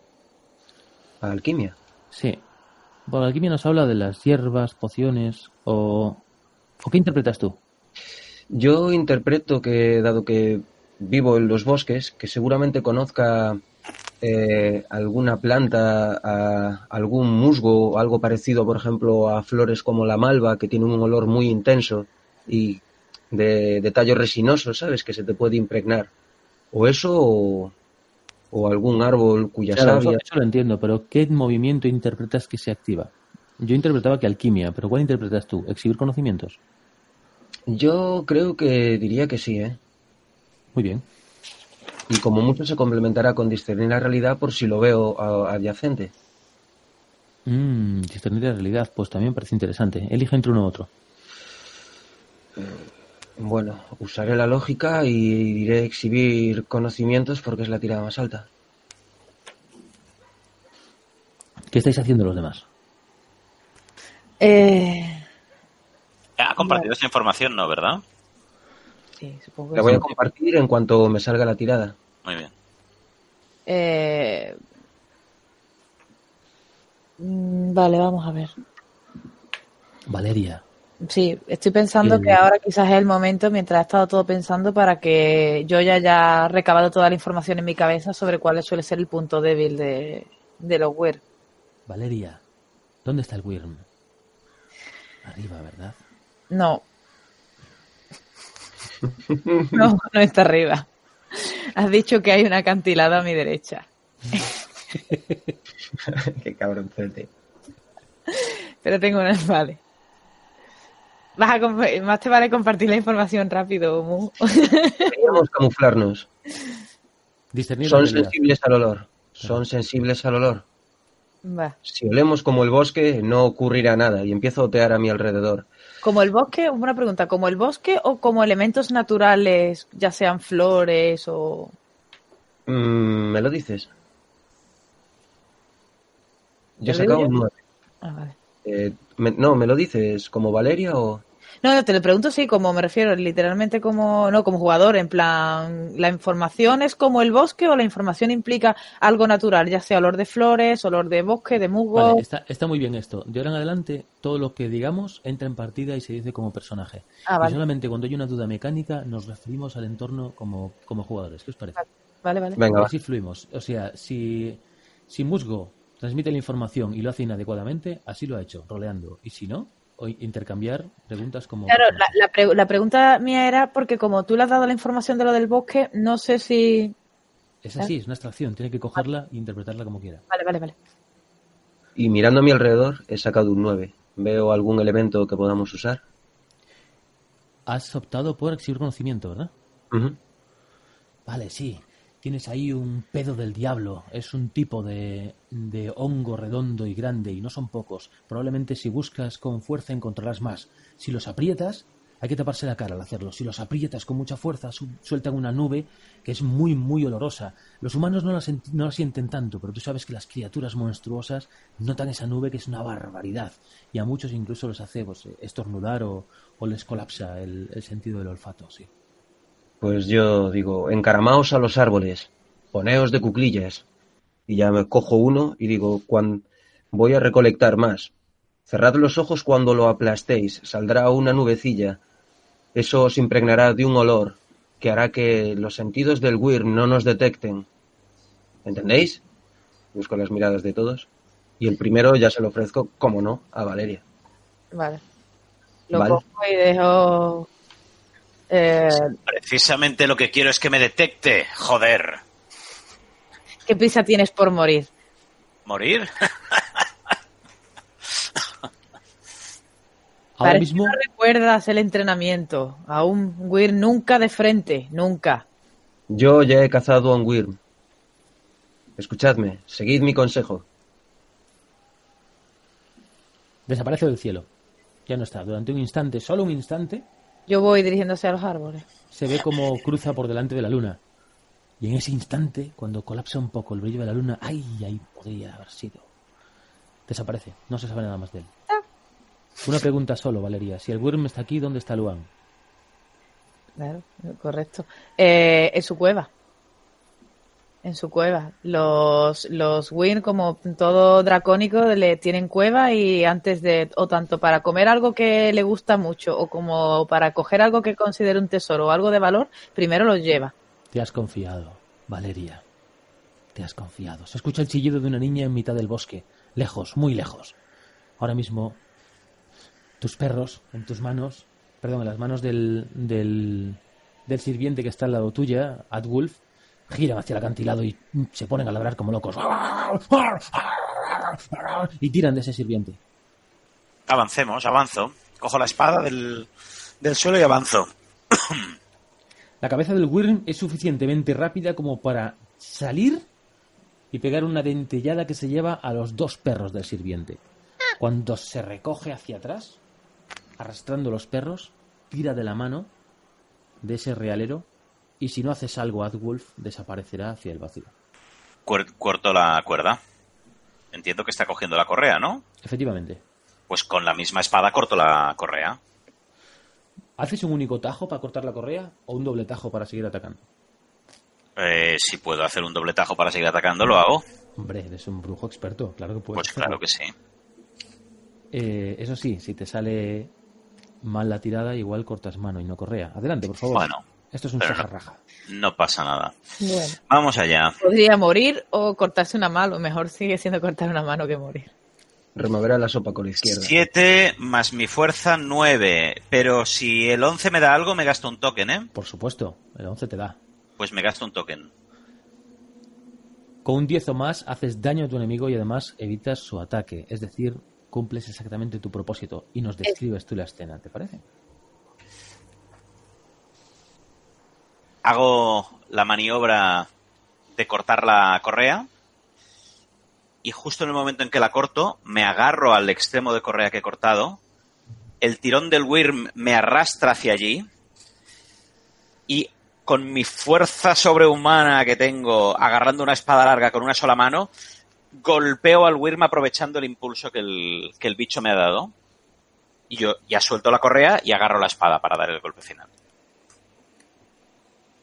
¿A alquimia? Sí. Por alquimia nos habla de las hierbas, pociones o... ¿O qué interpretas tú? Yo interpreto que, dado que vivo en los bosques, que seguramente conozca eh, alguna planta, a- algún musgo o algo parecido, por ejemplo, a flores como la malva, que tiene un olor muy intenso y de, de tallo resinoso, ¿sabes? Que se te puede impregnar. O eso o, o algún árbol cuya Claro, savia... eso lo entiendo, pero ¿qué movimiento interpretas que se activa? Yo interpretaba que alquimia, pero ¿cuál interpretas tú? ¿Exhibir conocimientos? Yo creo que diría que sí, ¿eh? Muy bien. Y como mucho se complementará con discernir la realidad por si lo veo a- adyacente. Mm, discernir la realidad, pues también parece interesante. Elige entre uno u otro. Bueno, usaré la lógica y diré exhibir conocimientos porque es la tirada más alta. ¿Qué estáis haciendo los demás? Eh, Ha compartido esta información, ¿no? ¿Verdad? Supongo que La voy a compartir en cuanto me salga la tirada. Muy bien. Eh, mm, Vale, vamos a ver. Valeria. Sí, estoy pensando El- que ahora quizás es el momento, mientras he estado todo pensando, para que yo ya haya recabado toda la información en mi cabeza sobre cuál suele ser el punto débil de, de los WER. Valeria. ¿Dónde está el Wyrm? Arriba, ¿verdad? No. No, no está arriba. Has dicho que hay un acantilado a mi derecha. Qué cabrón, Pero tengo una. Vale. Vas a más te vale compartir la información rápido, Mu. Queríamos camuflarnos. Discernir Son sensibles al olor. Son sensibles al olor. Va. Si olemos como el bosque, no ocurrirá nada y empiezo a otear a mi alrededor. ¿Como el bosque? Una pregunta. ¿Como el bosque o como elementos naturales, ya sean flores o...? Mm, ¿Me lo dices? Yo he ¿Te lo sacado un 9. Ah, vale. Eh, me- no, ¿me lo dices como Valeria o...? No, no, te lo pregunto, sí, como me refiero, literalmente como, no, como jugador, en plan, ¿la información es como el bosque o la información implica algo natural, ya sea olor de flores, olor de bosque, de musgo? Vale, está, está muy bien esto. De ahora en adelante, todo lo que digamos entra en partida y se dice como personaje. Ah, Y solamente cuando hay una duda mecánica nos referimos al entorno como, como jugadores. ¿Qué os parece? vale, vale. Venga, así fluimos. O sea, si, si Musgo transmite la información y lo hace inadecuadamente, así lo ha hecho, roleando. Y si no, intercambiar preguntas como... Claro, la, la pre- la pregunta mía era porque como tú le has dado la información de lo del bosque, no sé si... Es así, es una abstracción. Tiene que cogerla e interpretarla como quiera. Vale, vale, vale. Y mirando a mi alrededor, he sacado un 9. ¿Veo algún elemento que podamos usar? Has optado por exhibir conocimiento, ¿verdad? Vale, sí. Tienes ahí un pedo del diablo. Es un tipo de, de hongo redondo y grande y no son pocos. Probablemente si buscas con fuerza encontrarás más. Si los aprietas, hay que taparse la cara al hacerlo. Si los aprietas con mucha fuerza, su- sueltan una nube que es muy, muy olorosa. Los humanos no la, no sienten tanto, pero tú sabes que las criaturas monstruosas notan esa nube que es una barbaridad. Y a muchos incluso les hace pues, estornudar o, o les colapsa el, el sentido del olfato, sí. Pues yo digo, encaramaos a los árboles, poneos de cuclillas. Y ya me cojo uno y digo, cuan... voy a recolectar más. Cerrad los ojos cuando lo aplastéis, saldrá una nubecilla. Eso os impregnará de un olor que hará que los sentidos del Wyrm no nos detecten. ¿Entendéis? Busco las miradas de todos. Y el primero ya se lo ofrezco, como no, a Valeria. Vale. Lo Vale. cojo y dejo... eh, Precisamente lo que quiero es que me detecte, joder. ¿Qué prisa tienes por morir? ¿Morir? Ahora Parece mismo, que no recuerdas el entrenamiento. A un Weir nunca de frente, nunca. Yo ya he cazado a un Wyrm. Escuchadme, seguid mi consejo. desaparece del cielo. Ya no está. Durante un instante, solo un instante, Yo voy dirigiéndose a los árboles. se ve como cruza por delante de la luna. Y en ese instante, cuando colapsa un poco el brillo de la luna, ¡ay! Ahí podría haber sido. Desaparece. No se sabe nada más de él. Una pregunta solo, Valeria. Si el Wyrm está aquí, ¿dónde está Luan? Claro, correcto. Eh, en su cueva. En su cueva. Los, los Wyrm, como todo dracónico, le tienen cueva y antes de, o tanto para comer algo que le gusta mucho, o como para coger algo que considere un tesoro o algo de valor, primero los lleva. Te has confiado, Valeria. Te has confiado. Se escucha el chillido de una niña en mitad del bosque, lejos, muy lejos. Ahora mismo, tus perros en tus manos, perdón, en las manos del, del, del sirviente que está al lado tuya, Adwulf, giran hacia el acantilado y se ponen a ladrar como locos. Y tiran de ese sirviente. Avancemos, avanzo. Cojo la espada del, del suelo y avanzo. La cabeza del Wyrm es suficientemente rápida como para salir y pegar una dentellada que se lleva a los dos perros del sirviente. Cuando se recoge hacia atrás, arrastrando los perros, tira de la mano de ese realero y si no haces algo, Adwolf desaparecerá hacia el vacío. Corto la cuerda. Entiendo que está cogiendo la correa, ¿no? Efectivamente. Pues con la misma espada corto la correa. ¿Haces un único tajo para cortar la correa o un doble tajo para seguir atacando? Eh, si puedo hacer un doble tajo para seguir atacando, lo hago. Hombre, eres un brujo experto, claro que puedes. Pues claro que sí. Eh, eso sí, si te sale mal la tirada, igual cortas mano y no correa. Adelante, por favor. Bueno, Esto es un pero no. sajarraja. no pasa nada. Bueno. Vamos allá. Podría morir o cortarse una mano. Mejor sigue siendo cortar una mano que morir. Removerá la sopa con la izquierda. 7 más mi fuerza 9. Pero si el 11 me da algo, me gasto un token, ¿eh? Por supuesto, el 11 te da. Pues me gasto un token. Con un 10 o más haces daño a tu enemigo y además evitas su ataque. Es decir, cumples exactamente tu propósito y nos describes tú la escena, ¿te parece? Hago la maniobra de cortar la correa. Y justo en el momento en que la corto, me agarro al extremo de correa que he cortado. El tirón del Wyrm me arrastra hacia allí. Y con mi fuerza sobrehumana que tengo, agarrando una espada larga con una sola mano, golpeo al Wyrm aprovechando el impulso que el, que el bicho me ha dado. Y yo ya suelto la correa y agarro la espada para dar el golpe final.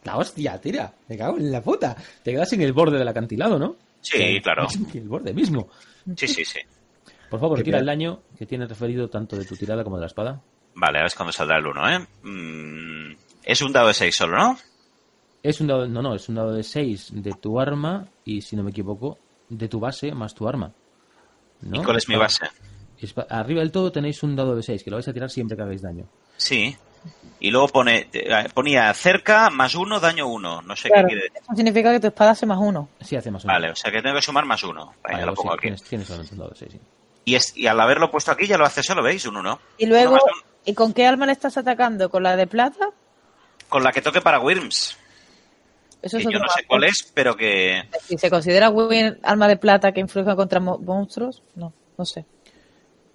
La hostia, tira. Me cago en la puta. Te quedas en el borde del acantilado, ¿no? Sí, claro. El borde mismo. Sí, sí, sí. Por favor, Qué tira bien. el daño que tiene referido tanto de tu tirada como de la espada. Vale, ahora es cuando saldrá el 1, ¿eh? Mm, es un dado de 6 solo, ¿no? Es un dado, no, no, es un dado de 6 de tu arma y, si no me equivoco, de tu base más tu arma. ¿No? ¿Y cuál es mi base? es arriba del todo tenéis un dado de 6 que lo vais a tirar siempre que hagáis daño. Sí. Y luego pone, eh, ponía cerca más 1, daño 1. No sé Claro. qué quiere decir. Eso significa que tu espada hace más uno. Sí, hace más o menos. Vale, o sea que tengo que sumar más 1. Venga, Vale, lo pongo sí, aquí. Tienes, tienes solamente un dado de 6, sí. Y, es- y al haberlo puesto aquí ya lo hace solo, ¿veis? Un 1. Y luego, Uno uno. ¿y con qué arma le estás atacando? ¿Con la de plata? Con la que toque para Wyrms. Eso Que es yo no sé arma. cuál es, pero que... Si se considera Wyrm arma de plata que influye contra mo- monstruos, no, no sé.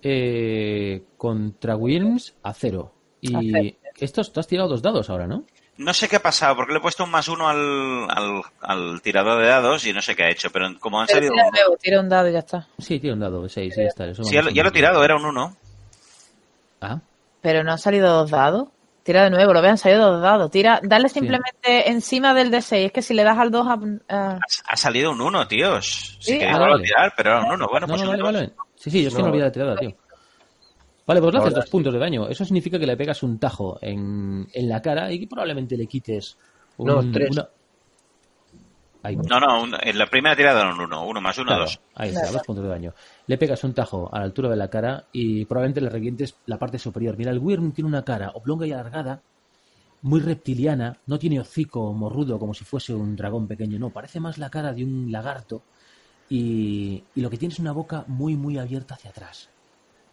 Eh, contra Wyrms a 0. Y estos, tú has tirado dos dados ahora, ¿no? No sé qué ha pasado, porque le he puesto un más 1 al, al, al tirador de dados y no sé qué ha hecho, pero como han Pero salido... tira nuevo, tira un dado y ya está. Sí, tira un dado de 6 y ya está. eso Sí, ya, lo- ya lo he a- tirado, era un 1. Ah, Pero no han salido dos dados. Tira de nuevo, lo vean salido dos dados. Tira, dale simplemente encima del D6. Es que si le das al 2 a, a- Ha, ha salido un 1, tíos. Si Sí, queréis ah, vale. tirar, pero era un 1. Bueno, no, pues no, un vale, vale. Sí, sí, yo es que No. no olvidé la tirada, tío. Vale, pues le haces dos puntos de daño. Eso significa que le pegas un tajo en, en la cara y que probablemente le quites un, No, tres. una- Ahí, No, no, un- en la primera tirada era un 1. 1 más 1, claro, 2. ahí está, dos puntos de daño. Le pegas un tajo a la altura de la cara y probablemente le revientes la parte superior. Mira, el Wyrm tiene una cara oblonga y alargada muy reptiliana, no tiene hocico morrudo como si fuese un dragón pequeño, no, parece más la cara de un lagarto y, y lo que tiene es una boca muy, muy abierta hacia atrás.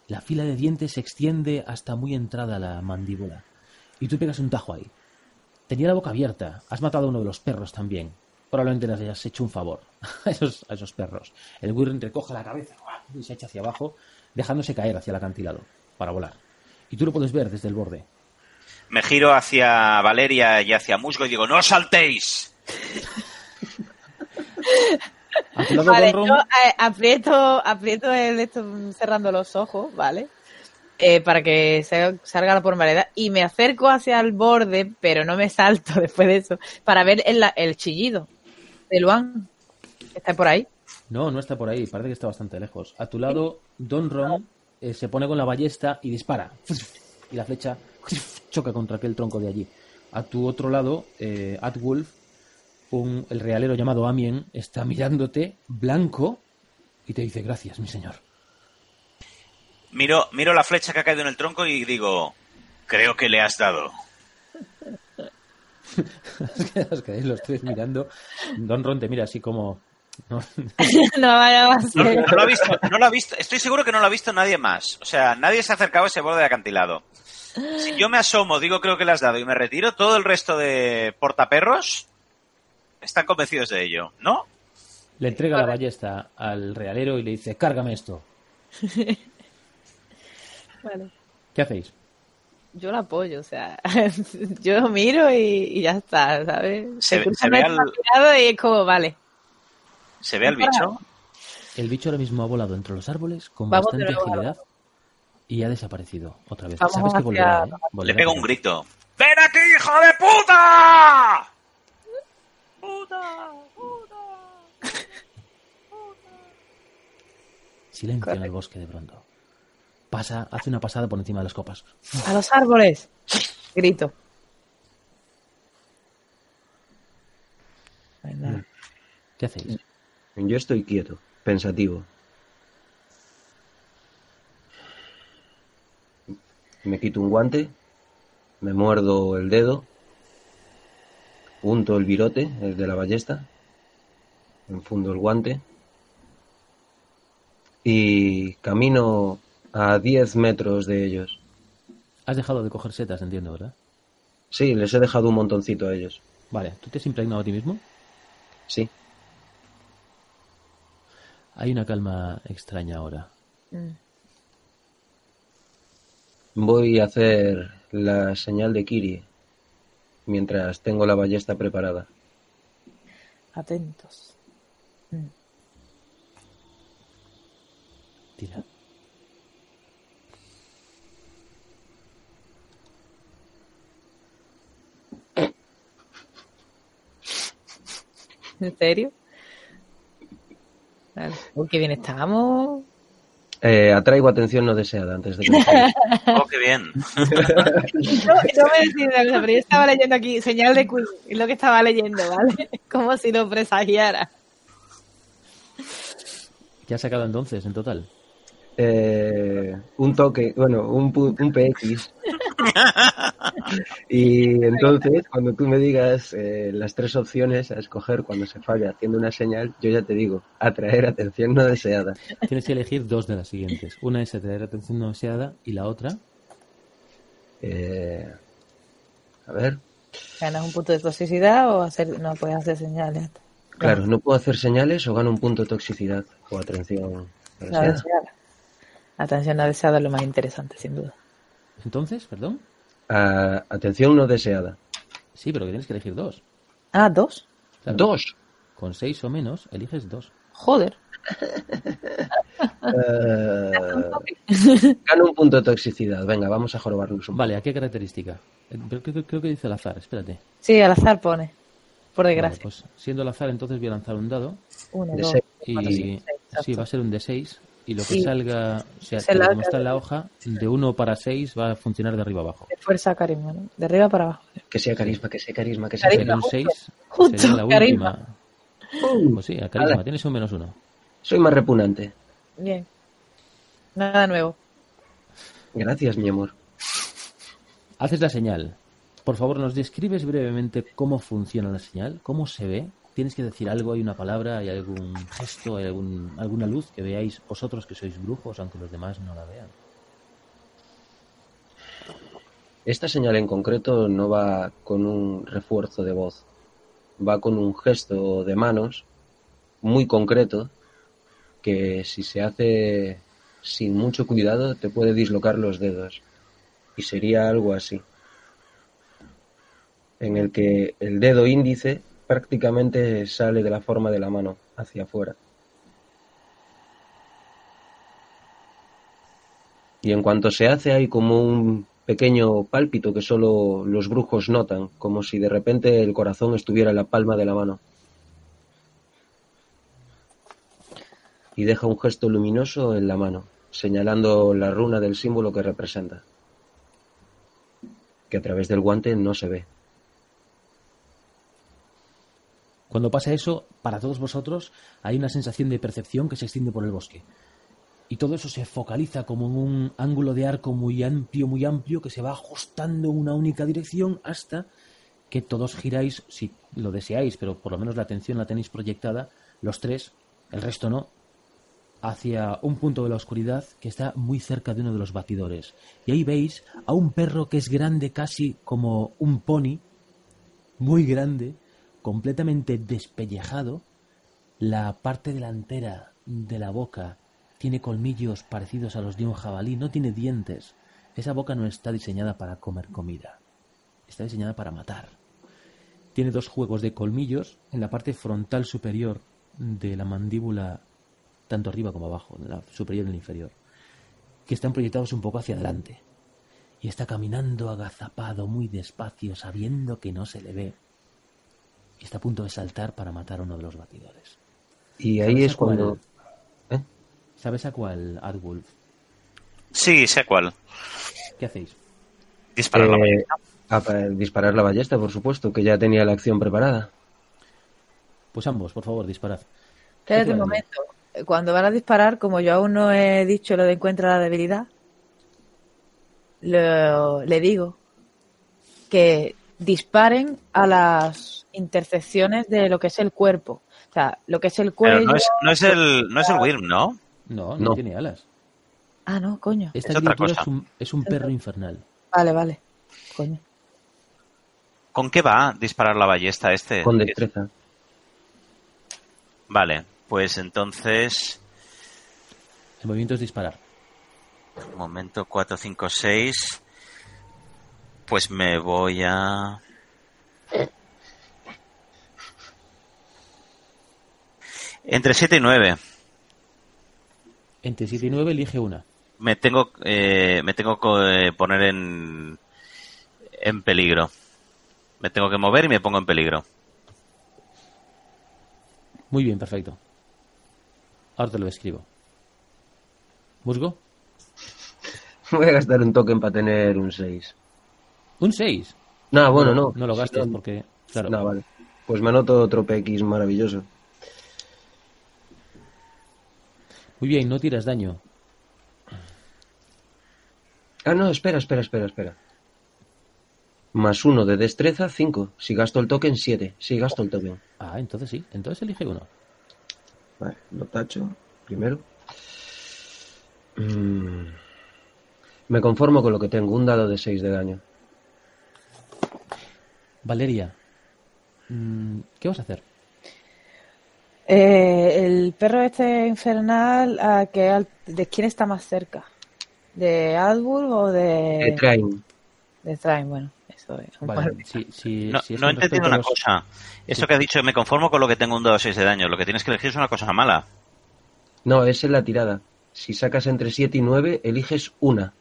La fila de dientes se extiende hasta muy entrada la mandíbula y tú pegas un tajo ahí. Tenía la boca abierta, has matado a uno de los perros también. Probablemente les hayas hecho un favor a esos, a esos perros. El Wirren recoge la cabeza y se echa hacia abajo, dejándose caer hacia el acantilado para volar. Y tú lo puedes ver desde el borde. Me giro hacia Valeria y hacia Musgo y digo, ¡no saltéis! Vale, yo eh, aprieto, aprieto el esto cerrando los ojos, ¿vale? Eh, para que salga la pormalidad y me acerco hacia el borde, pero no me salto después de eso, para ver el, el chillido de Luan. Está por ahí. No, no está por ahí, parece que está bastante lejos. A tu lado, Don Ron eh, se pone con la ballesta y dispara. Y la flecha choca contra aquel tronco de allí. A tu otro lado, eh, Atwolf, un, el realero llamado Amien, está mirándote blanco y te dice gracias, mi señor. Miro, miro la flecha que ha caído en el tronco y digo, creo que le has dado. Os quedáis los tres mirando. Don Ron te mira así como... no, no no lo ha visto, no lo ha visto, estoy seguro que no lo ha visto nadie más. O sea, nadie se ha acercado a ese borde de acantilado. Si yo me asomo, digo creo que le has dado y me retiro, todo el resto de portaperros están convencidos de ello, ¿no? le entrega la ballesta al realero y le dice, cárgame esto. Vale. ¿Qué hacéis? Yo lo apoyo, o sea, yo miro y, y ya está, ¿sabes? Se- Escucho se ve al- y es como, vale. ¿Se ve al bicho? El bicho ahora mismo ha volado entre los árboles con Vamos bastante la- agilidad y ha desaparecido otra vez. Vamos Sabes que volverá, ¿eh? Le Volverá pego por un grito. ¡Ven aquí, hijo de puta! Silencio en el bosque de pronto. Pasa, hace una pasada por encima de las copas. ¡A los árboles! Grito. Venga. ¿Qué hacéis? Yo estoy quieto, pensativo. Me quito un guante, me muerdo el dedo, unto el virote, el de la ballesta, enfundo el guante y camino a 10 metros de ellos. Has dejado de coger setas, entiendo, ¿verdad? Sí, les he dejado un montoncito a ellos. Vale, ¿tú te has impregnado a ti mismo? Sí. Hay una calma extraña ahora. Mm. Voy a hacer la señal de Kiri mientras tengo la ballesta preparada. Atentos. Mm. Tira. ¿En serio? Vale. Uy, qué bien estamos. Eh, atraigo atención no deseada antes de que me salga. ¡Oh, qué bien! No, no me decís una cosa, pero yo estaba leyendo aquí señal de Queen, es lo que estaba leyendo, ¿vale? Como si lo presagiara. ¿Qué has sacado entonces en total? Eh, un toque, bueno, un, pu- un PX. y entonces, cuando tú me digas eh, las tres opciones a escoger cuando se falla haciendo una señal, yo ya te digo, atraer atención no deseada. Tienes que elegir dos de las siguientes. Una es atraer atención no deseada y la otra Eh, a ver, ¿Ganas un punto de toxicidad o hacer, no puedes hacer señales? claro, no puedo hacer señales o gano un punto de toxicidad o atención no deseada. Atención no deseada es lo más interesante, sin duda. Entonces, perdón. Ah, atención no deseada. Sí, pero que tienes que elegir dos. Ah, dos. Claro, Dos. Con seis o menos, eliges dos. Joder. Eh, gano un punto de toxicidad. Venga, vamos a jorobarnos un poco. Vale, ¿a qué característica? Eh, Creo, creo- creo que dice al azar, espérate. Sí, al azar pone. Por Vale, desgracia. pues siendo al azar, entonces voy a lanzar un dado. Uno, de dos, seis. cuatro, Y cinco, seis, sí, va a ser un D6. Y lo que Sí. salga, o sea, Se la- como está en la hoja, de 1 para 6 va a funcionar de arriba abajo. De fuerza, carisma, ¿no? De arriba para abajo. Que sea carisma, que sea carisma, que sea Carisma. Sería carisma. un 6, Justo, sería la carisma. última. Pues sí, a carisma, tienes un menos uno. Soy más repugnante. Bien. Nada nuevo. Gracias, mi amor. Haces la señal Por favor, ¿nos describes brevemente cómo funciona la señal? ¿Cómo se ve? ¿Tienes que decir algo? ¿Hay una palabra? ¿Hay algún gesto? ¿Hay algún, alguna luz que veáis vosotros que sois brujos, aunque los demás no la vean? Esta señal en concreto no va con un refuerzo de voz, va con un gesto de manos muy concreto que si se hace sin mucho cuidado te puede dislocar los dedos. Y sería algo así, en el que el dedo índice prácticamente sale de la forma de la mano hacia afuera. Y en cuanto se hace hay como un pequeño pálpito que solo los brujos notan, como si de repente el corazón estuviera en la palma de la mano. Y deja un gesto luminoso en la mano, señalando la runa del símbolo que representa, que a través del guante no se ve. Cuando pasa eso, para todos vosotros hay una sensación de percepción que se extiende por el bosque y todo eso se focaliza como en un ángulo de arco muy amplio, muy amplio, que se va ajustando en una única dirección hasta que todos giráis, si lo deseáis, pero por lo menos la atención la tenéis proyectada, los tres, el resto no, hacia un punto de la oscuridad que está muy cerca de uno de los batidores. Y ahí veis a un perro que es grande casi como un pony, muy grande, completamente despellejado, la parte delantera de la boca tiene colmillos parecidos a los de un jabalí, no tiene dientes. Esa boca no está diseñada para comer comida, está diseñada para matar. Tiene dos juegos de colmillos en la parte frontal superior de la mandíbula, tanto arriba como abajo, en la superior y en la inferior, que están proyectados un poco hacia adelante. Y está caminando agazapado muy despacio, sabiendo que no se le ve. Y está a punto de saltar para matar a uno de los batidores. Y ahí es cuando... ¿Sabes a cuál, Adwolf? Sí, sé a cuál. ¿Qué hacéis? Disparar la Eh, ballesta. a disparar la ballesta, por supuesto, que ya tenía la acción preparada. Pues ambos, por favor, disparad. Espérate un momento. Cuando van a disparar, como yo aún no he dicho lo de encuentra la debilidad, lo- le digo que disparen a las intersecciones de lo que es el cuerpo. O sea, lo que es el cuello. Pero no es, no es el no es el Wyrm, ¿no? No, no, No. tiene alas. Ah, no, coño. Esta Es otra criatura cosa. es un, es un perro infernal. Vale, vale. Coño. ¿Con qué va a disparar la ballesta este? Con destreza. Vale, pues entonces, El movimiento es disparar. un momento 4, 5, 6. Pues me voy a... Entre 7 y 9. Entre 7 y 9 elige una. Me tengo, eh, me tengo que poner en, en peligro. Me tengo que mover y me pongo en peligro. Muy bien, perfecto. Ahora te lo escribo. ¿Musgo? Voy a gastar un token para tener un 6. Un 6. No, bueno, no. No lo gastes porque, claro, No, vale. Pues me anoto otro PX maravilloso. muy bien, no tiras daño. Ah, no, espera, espera, espera, espera. Más uno de destreza, 5. Si gasto el token, 7. Si gasto el token. Ah, entonces sí, entonces elige uno. Vale, lo tacho primero. Mm. Me conformo con lo que tengo, un dado de 6 de daño. Valeria, mm, ¿qué vas a hacer? Eh, el perro este infernal, ¿a qué al- ¿de quién está más cerca? ¿De Aldburg o de, Eh, Train. de Thrain? Bueno, eso es un Vale, par- si, si- No, si es no he entendido una los- cosa. Eso que ha dicho, me conformo con lo que tengo un dado 6 de daño. Lo que tienes que elegir es una cosa mala. No, es en la tirada. Si sacas entre 7 y 9, eliges una.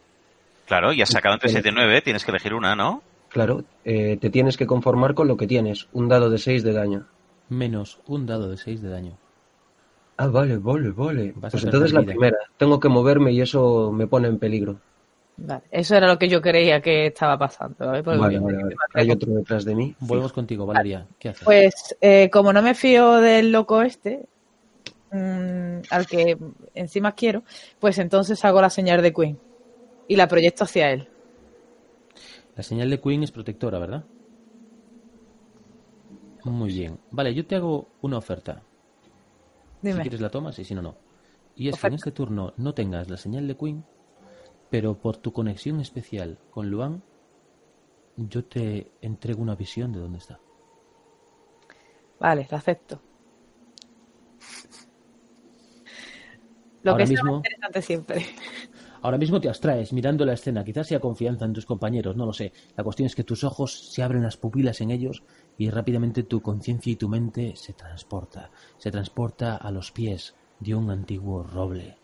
Claro, y has sacado entre 7 y 9, tienes que elegir una, ¿no? Claro, eh, te tienes que conformar con lo que tienes, un dado de 6 de daño. Menos un dado de 6 de daño. Ah, vale, vale, vale. Vas Pues entonces la vida. primera. Tengo que moverme y eso me pone en peligro. Vale, eso era lo que yo creía que estaba pasando. ¿eh? Porque Vale, vale, vale. Hay otro detrás de mí. Volvemos contigo, Valeria. ¿Qué haces? Pues eh, como no me fío del loco este, mm, al que encima quiero, pues entonces hago la señal de Queen y la proyecto hacia él. La señal de Queen es protectora, ¿verdad? Muy bien. Vale, yo te hago una oferta. Si Dime. quieres la tomas y si no, no. Y es que en este turno no tengas la señal de Queen, pero por tu conexión especial con Luan, yo te entrego una visión de dónde está. Vale, lo acepto. Lo Ahora que sea mismo- interesante siempre. Ahora mismo te abstraes mirando la escena, quizás sea confianza en tus compañeros, no lo sé. La cuestión es que tus ojos se abren las pupilas en ellos y rápidamente tu conciencia y tu mente se transporta. Se transporta a los pies de un antiguo roble.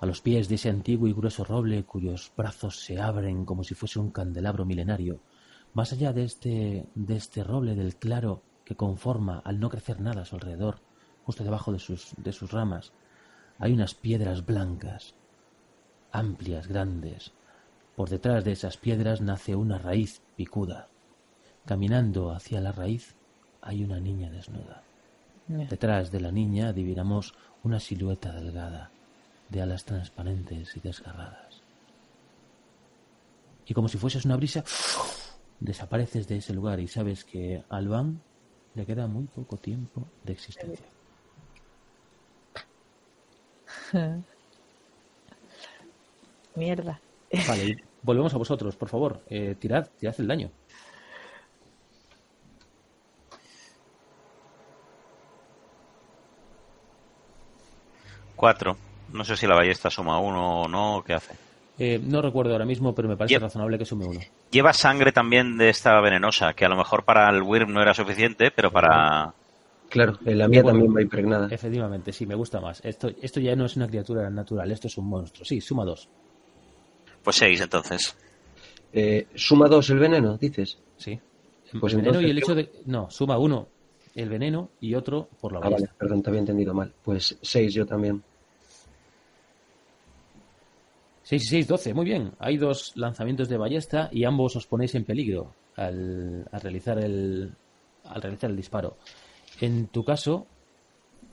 A los pies de ese antiguo y grueso roble cuyos brazos se abren como si fuese un candelabro milenario. Más allá de este, de este roble del claro que conforma al no crecer nada a su alrededor, justo debajo de sus, de sus ramas, hay unas piedras blancas, amplias, grandes. Por detrás de esas piedras nace una raíz picuda. Caminando hacia la raíz hay una niña desnuda. Detrás de la niña adivinamos una silueta delgada, de alas transparentes y desgarradas. Y como si fueses una brisa, desapareces de ese lugar y sabes que a Alban le queda muy poco tiempo de existencia. Mierda. Vale, volvemos a vosotros, por favor. Eh, tirad, tirad el daño. Cuatro. No sé si la ballesta suma uno o no, ¿qué hace? Eh, no recuerdo ahora mismo, pero me parece razonable que sume uno. Lleva sangre también de esta venenosa, que a lo mejor para el Wyrm no era suficiente, pero para... Claro, en la mía Bueno. también va impregnada. Efectivamente, sí, me gusta más. Esto, esto ya no es una criatura natural, esto es un monstruo. Sí, suma dos. Pues seis, entonces. Eh, suma dos el veneno, dices. Sí. Pues el veneno y entonces, el hecho de. No, suma uno el veneno y otro por la Ah, vale, ballesta. perdón, te había entendido mal. Pues seis yo también. 6 y 6, 12. Muy bien. Hay dos lanzamientos de ballesta y ambos os ponéis en peligro al, al realizar el al realizar el disparo. En tu caso,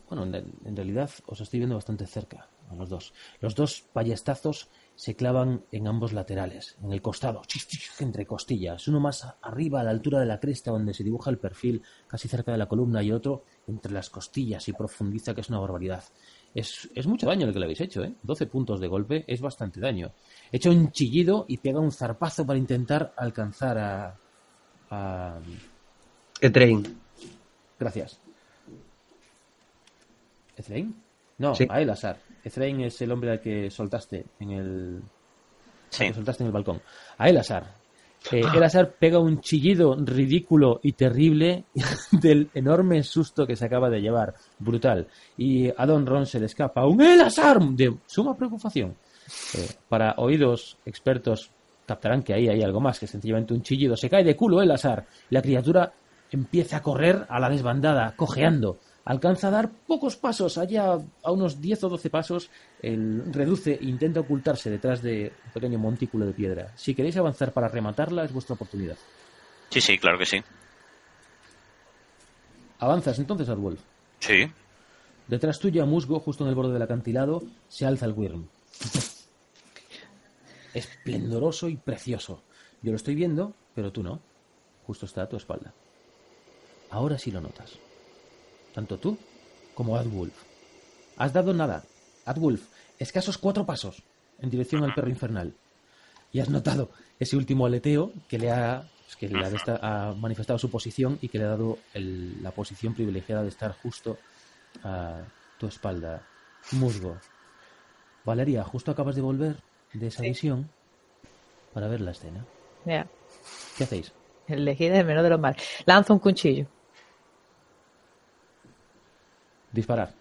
bueno, en, en realidad os estoy viendo bastante cerca a los dos. Los dos ballestazos se clavan en ambos laterales, en el costado, entre costillas. Uno más arriba a la altura de la cresta donde se dibuja el perfil casi cerca de la columna y otro entre las costillas y profundiza que es una barbaridad. Es, es mucho daño el que le habéis hecho, ¿eh? 12 puntos de golpe es bastante daño. Echa un chillido y pega un zarpazo para intentar alcanzar a... a... Etrain. Gracias. ¿Ezrein? No, Sí. a Elazar. Ezrein es el hombre al que soltaste en el... al Sí. que soltaste en el balcón. A Elazar. Eh, Elazar pega un chillido ridículo y terrible del enorme susto que se acaba de llevar. Brutal. Y a Don Ron se le escapa un Elazar de suma preocupación. Eh, para oídos expertos captarán que ahí hay algo más que sencillamente un chillido. Se cae de culo Elazar. La criatura empieza a correr a la desbandada, cojeando. Alcanza a dar pocos pasos, allá a unos 10 o 12 pasos, el reduce e intenta ocultarse detrás de un pequeño montículo de piedra. Si queréis avanzar para rematarla, es vuestra oportunidad. Sí, sí, claro que sí. Avanzas entonces, Adwolf. Sí. Detrás tuya, musgo, justo en el borde del acantilado, se alza el Wyrm. Esplendoroso y precioso. Yo lo estoy viendo, pero tú no. Justo está a tu espalda. Ahora sí lo notas. Tanto tú como Adwolf. Has dado nada. Adwolf, escasos cuatro pasos en dirección al perro infernal. Y has notado ese último aleteo que le ha, que le ha, manifestado su posición y que le ha dado el- la posición privilegiada de estar justo a tu espalda. Musgo. Valeria, justo acabas de volver de esa visión para ver la escena. Ya. ¿Qué hacéis? Elegida el menor de los males. Lanzo un cuchillo. Disparar.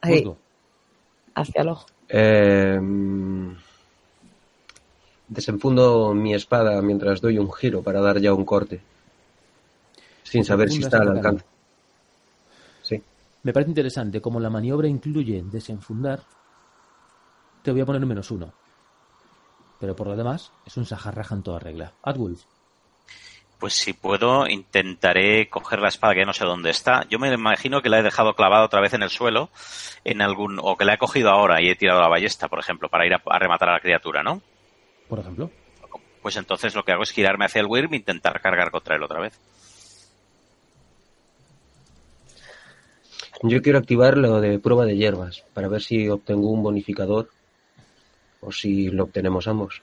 Ahí, hacia el ojo. Eh, desenfundo mi espada mientras doy un giro para dar ya un corte. Sin saber si está al alcance. Sí. Me parece interesante, como la maniobra incluye desenfundar, te voy a poner un menos uno. Pero por lo demás, es un sajarraja en toda regla. Adwolf, Pues si puedo, intentaré coger la espada que no sé dónde está. Yo me imagino que la he dejado clavada otra vez en el suelo, en algún, o que la he cogido ahora y he tirado la ballesta, por ejemplo, para ir a, a rematar a la criatura, ¿no? por ejemplo. Pues entonces lo que hago es girarme hacia el Wyrm e intentar cargar contra él otra vez. Yo quiero activar lo de prueba de hierbas para ver si obtengo un bonificador o si lo obtenemos ambos.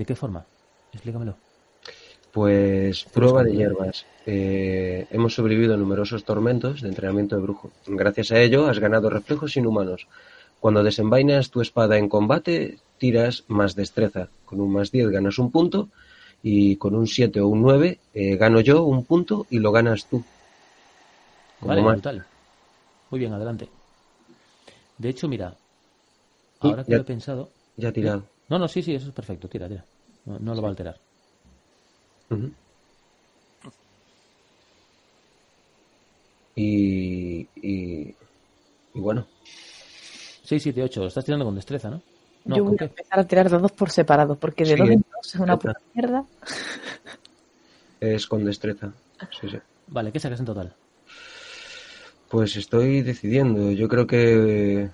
¿De qué forma? Explícamelo. Pues prueba de hierbas. Eh, hemos sobrevivido a numerosos tormentos de entrenamiento de brujo. Gracias a ello has ganado reflejos inhumanos. Cuando desenvainas tu espada en combate, tiras más destreza. Con un más 10 ganas un punto y con un 7 o un 9 eh, gano yo un punto y lo ganas tú. Como Vale, brutal. Muy bien, adelante. De hecho, mira, Sí, ahora que ya- lo he pensado. Ya tirado. No, no, sí, sí, eso es perfecto. Tira, tira. No, no lo va a alterar. Y, y, y bueno, 6, 7, 8. Estás tirando con destreza, ¿no? No, Yo ¿con voy a empezar a tirar dados por separado, porque de Sí, dos eh. en dos es una puta mierda. es con destreza. Sí, sí. Vale, ¿qué sacas en total? Pues estoy decidiendo. Yo creo que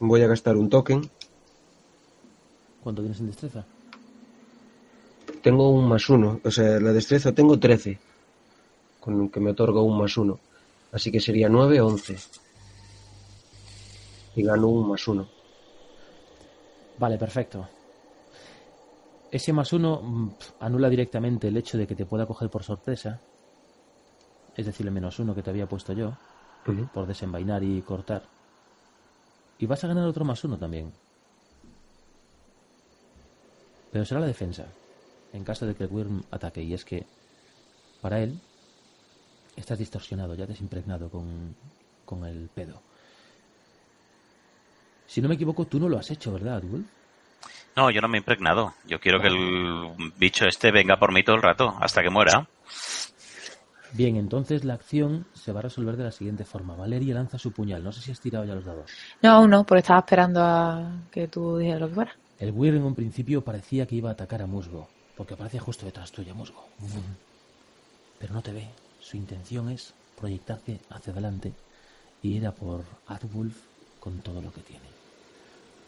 voy a gastar un token. ¿Cuánto tienes en destreza? Tengo un más uno. O sea, la destreza tengo 13. Con el que me otorga un más uno. Así que sería 9, 11. Y gano un más uno. Vale, perfecto. Ese más uno mm, anula directamente el hecho de que te pueda coger por sorpresa. Es decir, el menos uno que te había puesto yo. Por desenvainar y cortar. Y vas a ganar otro más uno también. Pero será la defensa, en caso de que el Wyrm ataque. Y es que, para él, estás distorsionado, ya desimpregnado con, con el pedo. Si no me equivoco, tú no lo has hecho, ¿verdad, Wolf? No, yo no me he impregnado. Yo quiero que el bicho este venga por mí todo el rato, hasta que muera. Bien, entonces la acción se va a resolver de la siguiente forma. Valeria lanza su puñal. No sé si has tirado ya los dados. No, aún no, porque estaba esperando a que tú dijeras lo que fuera. El Wyrm en un principio parecía que iba a atacar a Musgo, porque aparece justo detrás tuya, Musgo. Pero no te ve. Su intención es proyectarse hacia adelante y ir a por Adwulf con todo lo que tiene.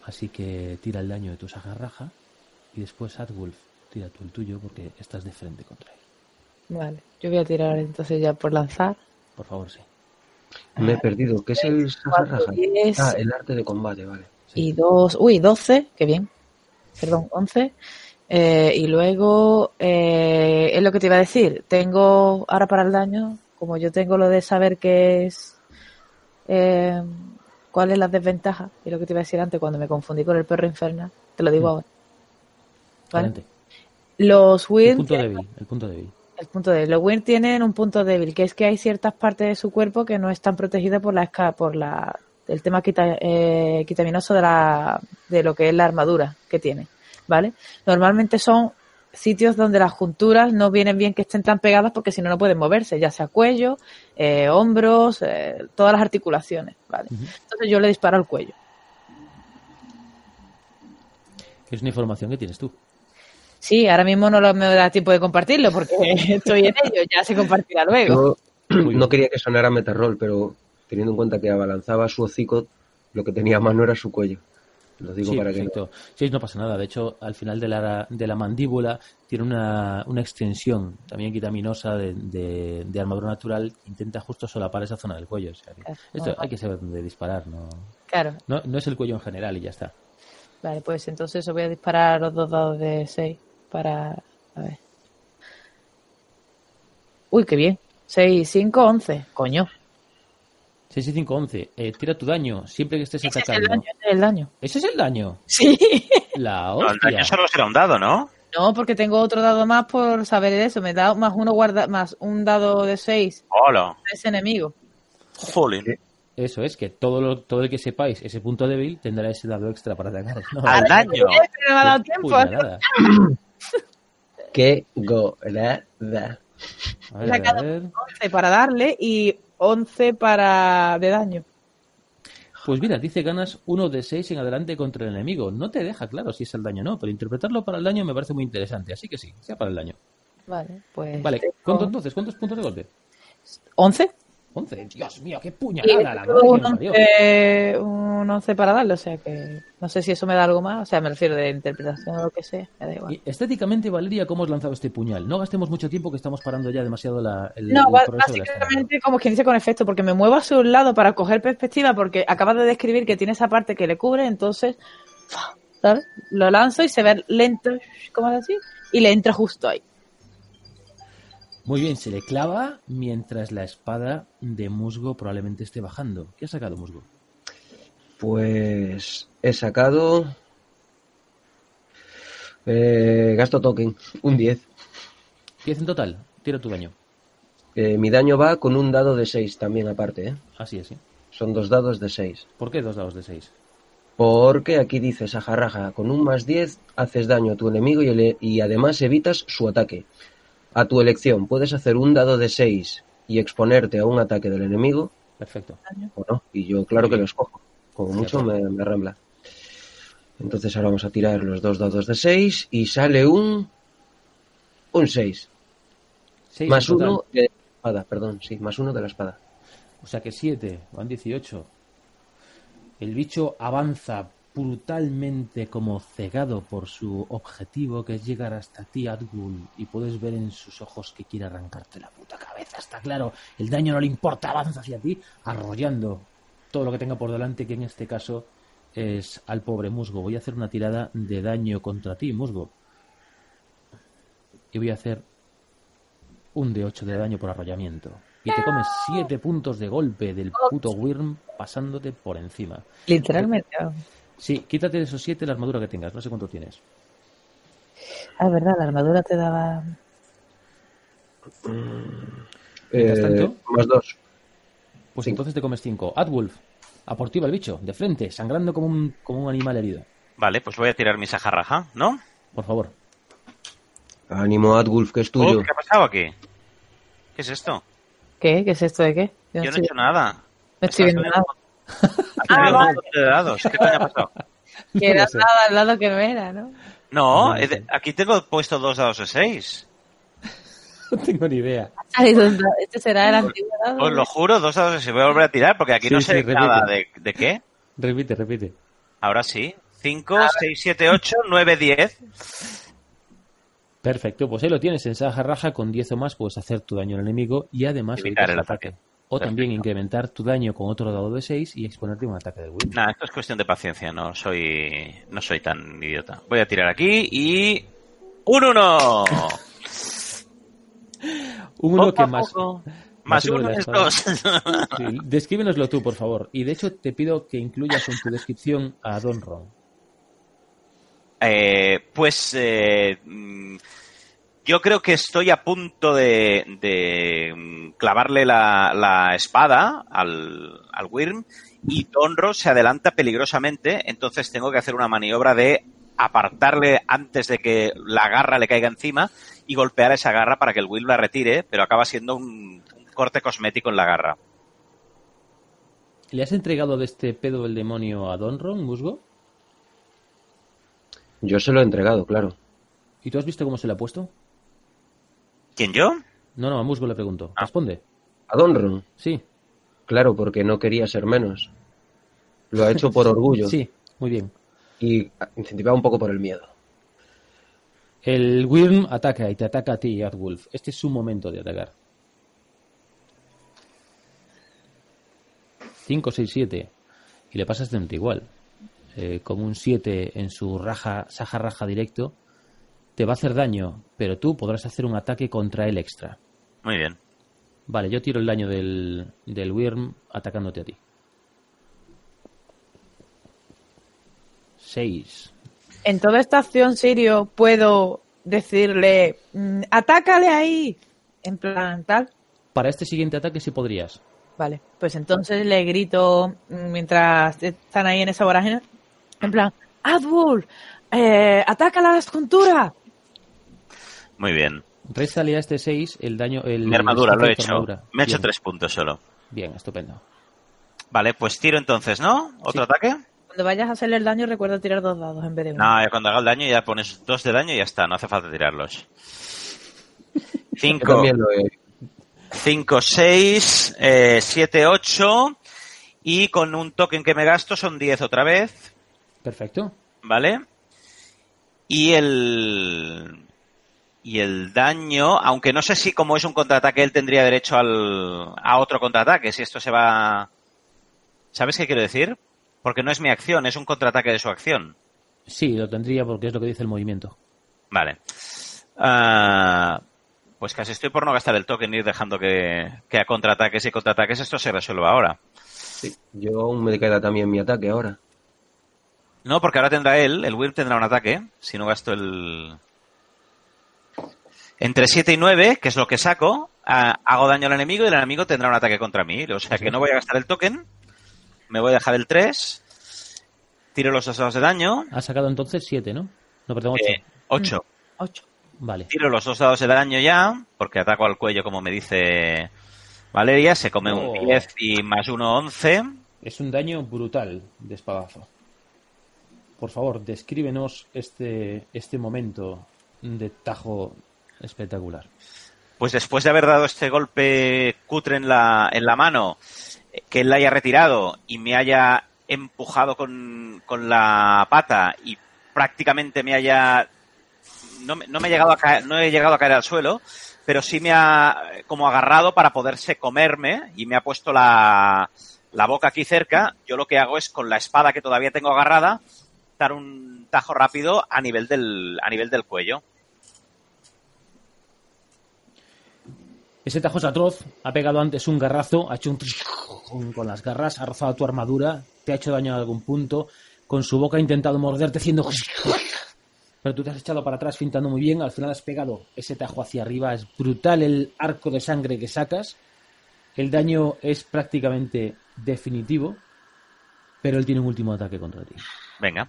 Así que tira el daño de tu sagarraja y después Adwulf tira tú el tuyo porque estás de frente contra él. Vale, yo voy a tirar entonces ya por lanzar. Por favor, sí. Me he perdido. ¿Qué es el diez. Ah, el arte de combate, vale. Y dos, uy, 12, qué bien. Perdón, 11. Eh, y luego, eh, es lo que te iba a decir. Tengo, ahora para el daño, como yo tengo lo de saber qué es, eh, cuál es la desventaja, y lo que te iba a decir antes cuando me confundí con el perro infernal, te lo digo Mm. ahora. ¿Vale? Los El Wyrm punto débil. El punto débil. el punto débil. Los Wyrm tienen un punto débil, que es que hay ciertas partes de su cuerpo que no están protegidas por la por la el tema quita- eh, quitaminoso de la de lo que es la armadura que tiene, ¿vale? Normalmente son sitios donde las junturas no vienen bien que estén tan pegadas porque si no no pueden moverse, ya sea cuello, eh, hombros, eh, todas las articulaciones, ¿vale? Entonces yo le disparo al cuello. Es una información que tienes tú. Sí, ahora mismo no me da tiempo de compartirlo porque estoy en ello, ya se compartirá luego. Yo no quería que sonara metarrol, pero teniendo en cuenta que abalanzaba su hocico, lo que tenía a mano era su cuello. Lo digo sí, para que no- perfecto. Sí, no pasa nada. De hecho, al final de la, de la mandíbula tiene una, una extensión también quitaminosa de, de, de armadura natural que intenta justo solapar esa zona del cuello. O sea que Claro. esto hay que saber dónde disparar. No, Claro, no, no es el cuello en general y ya está. Vale, pues entonces os voy a disparar los dos dados de 6 para... A ver. Uy, qué bien. 6, 5, 11. Coño. 6 y 5, 11. Eh, tira tu daño siempre que estés Ese es el atacando. daño, ese es el daño. ¿Ese es el daño? Sí. La No, el hostia. daño solo será un dado, ¿no? No, porque tengo otro dado más por saber de eso. Me da más uno guarda más un dado de 6 Hola. ese enemigo. Jolín. Eso es, que todo, lo, todo el que sepáis ese punto débil tendrá ese dado extra para atacar. No, Al daño. No me ha dado qué tiempo. ¡Qué golada! A ver, a sacado ver. 11 para darle y 11 para de daño. Pues mira, dice ganas uno de 6 en adelante contra el enemigo. No te deja claro si es el daño o no, pero interpretarlo para el daño me parece muy interesante. Así que sí, sea para el daño. Vale, pues... Vale, tengo ¿cuánto entonces? ¿Cuántos puntos de golpe? 11. 11. Dios mío, qué puñalada. La madre que un me parió. 11, un 11 para darle, o sea que no sé si eso me da algo más, o sea, me refiero de interpretación o lo que sea, me da igual. Estéticamente, Valeria, ¿cómo has lanzado este puñal? No gastemos mucho tiempo que estamos parando ya demasiado la, el, No, el de básicamente como quien dice con efecto, porque me muevo hacia un lado para coger perspectiva, porque acabas de describir que tiene esa parte que le cubre, entonces, ¿sabes? Lo lanzo y se ve lento, ¿cómo es así? Y le entra justo ahí. Muy bien, se le clava mientras la espada de musgo probablemente esté bajando. ¿Qué ha sacado musgo? Pues he sacado. Eh, gasto token, un 10. 10 en total. Tira tu daño. Eh, mi daño va con un dado de 6 también aparte, ¿eh? Así es, ¿sí? Son dos dados de 6. ¿Por qué dos dados de 6? Porque aquí dice Sajarraja, con un más 10 haces daño a tu enemigo y, y además evitas su ataque. A tu elección, puedes hacer un dado de 6 y exponerte a un ataque del enemigo Perfecto. o no. Y yo claro que lo escojo. Como mucho me, me rambla. Entonces ahora vamos a tirar los dos dados de 6 y sale un... Un 6. Seis Más uno de la espada, perdón, sí, más uno de la espada. O sea que 7, van 18. El bicho avanza brutalmente como cegado por su objetivo que es llegar hasta ti, Adgul, y puedes ver en sus ojos que quiere arrancarte la puta cabeza. Está claro, el daño no le importa, avanza hacia ti, arrollando todo lo que tenga por delante, que en este caso es al pobre musgo. Voy a hacer una tirada de daño contra ti, musgo. Y voy a hacer un de 8 de daño por arrollamiento. Y te comes 7 puntos de golpe del puto Wyrm pasándote por encima. Literalmente. Sí, quítate de esos 7 la armadura que tengas. No sé cuánto tienes. Ah, es verdad, la armadura te daba... Mientras Eh, tanto- más dos. Pues Sí. entonces te comes 5. Adwolf, a por el bicho, de frente, sangrando como un, como un animal herido. Vale, pues voy a tirar mi sajarraja, ¿no? Por favor. Ánimo, Adwulf, que es Oh, tuyo. ¿Qué ha pasado aquí? ¿Qué es esto? ¿Qué? ¿Qué es esto de qué? Yo no Yo no he hecho nada. no estoy viendo nada. Ah, de dados. ¿Qué coño ha pasado? Que era nada al lado que no era, ¿no? No, No, sí. aquí tengo puesto dos dados de seis. No tengo ni idea. Ah, ¿y dónde- Este será el antiguo dado. Os lo juro, dos dados de seis. Voy a volver a tirar porque aquí Sí, no sí, sé repite. nada de, de qué. Repite, repite. Ahora sí. 5, 6, 7, 8, 9, 10. Perfecto, pues ahí lo tienes. En Saja Raja con 10 o más puedes hacer tu daño al enemigo y además Evitar el el ataque. ataque. O también incrementar tu daño con otro dado de 6 y exponerte a un ataque de Wyrm. Nada, esto es cuestión de paciencia. No soy, no soy tan idiota. Voy a tirar aquí y. ¡Un 1! Un uno que más. Más uno de uno es dos. Sí, descríbenoslo tú, por favor. Y de hecho te pido que incluyas en tu descripción a Don Ron. Eh, pues eh, mm, yo creo que estoy a punto de, de, mm, clavarle la, la espada al, al Wyrm y Donro se adelanta peligrosamente, entonces tengo que hacer una maniobra de apartarle antes de que la garra le caiga encima y golpear esa garra para que el Wyrm la retire, pero acaba siendo un, un corte cosmético en la garra. ¿Le has entregado de este pedo el demonio a Don Ron, Musgo? Yo se lo he entregado, claro. ¿Y tú has visto cómo se le ha puesto? ¿Quién yo? No, no, a Musgo le pregunto. Ah. Responde. A Donron, Sí, claro, porque no quería ser menos. Lo ha hecho por orgullo sí, muy bien. y incentivado un poco por el miedo. El Wyrm ataca y te ataca a ti, Adwolf. Este es su momento de atacar. 5, 6, 7. Y le pasas de igual. Eh, con un 7 en su raja, saja raja directo, te va a hacer daño, pero tú podrás hacer un ataque contra él extra. Muy bien. Vale, yo tiro el daño del, del Wyrm atacándote a ti. 6. En toda esta acción, Sirio, puedo decirle, mm, atácale ahí. En plan, tal. Para este siguiente ataque sí podrías. Vale, pues entonces le grito mm, mientras están ahí en esa vorágine. En plan, Adwul, eh, ataca la escultura. Muy bien. Réstale a este 6 el daño. El, Mi armadura, el lo he hecho. armadura. Me he hecho Bien, tres puntos solo. Bien, estupendo. Vale, pues tiro entonces, ¿no? ¿Otro Sí. ataque? Cuando vayas a hacerle el daño, recuerda tirar dos dados en vez de uno. No, ya cuando haga el daño ya pones dos de daño y ya está, no hace falta tirarlos. Yo Cinco. también lo he, 5, 6, 7, 8. Y con un token que me gasto son 10 otra vez. Perfecto. ¿Vale? Y el. Y el daño, aunque no sé si como es un contraataque, él tendría derecho al, a otro contraataque. Si esto se va. ¿Sabes qué quiero decir? Porque no es mi acción, es un contraataque de su acción. Sí, lo tendría porque es lo que dice el movimiento. Vale. Ah, pues casi estoy por no gastar el token y ir dejando que, que a contraataques y contraataques esto se resuelva ahora. Sí, yo aún me queda también mi ataque ahora. No, porque ahora tendrá él, el Wyrm tendrá un ataque, si no gasto el... Entre 7 y 9, que es lo que saco, ah, hago daño al enemigo y el enemigo tendrá un ataque contra mí. O sea que no voy a gastar el token, me voy a dejar el 3, tiro los dos dados de daño. Ha sacado entonces 7, ¿no? No, perdón, 8. Eh, 8. 8. Vale. Tiro los dos dados de daño ya, porque ataco al cuello como me dice Valeria, se come un Oh. 10 y más 1, 11. Es un daño brutal de espadazo. Por favor, descríbenos este, este momento de tajo espectacular. Pues después de haber dado este golpe cutre en la, en la mano, que él la haya retirado y me haya empujado con, con la pata y prácticamente me haya no, no me he llegado a caer, no he llegado a caer al suelo, pero sí me ha como agarrado para poderse comerme y me ha puesto la, la boca aquí cerca. Yo lo que hago es con la espada que todavía tengo agarrada dar un tajo rápido a nivel del a nivel del cuello. Ese tajo es atroz. Ha pegado antes un garrazo, ha hecho un con, con las garras, ha rozado tu armadura, te ha hecho daño en algún punto. Con su boca ha intentado morderte haciendo. Pero tú te has echado para atrás fintando muy bien. Al final has pegado ese tajo hacia arriba. Es brutal el arco de sangre que sacas. El daño es prácticamente definitivo. Pero él tiene un último ataque contra ti. Venga.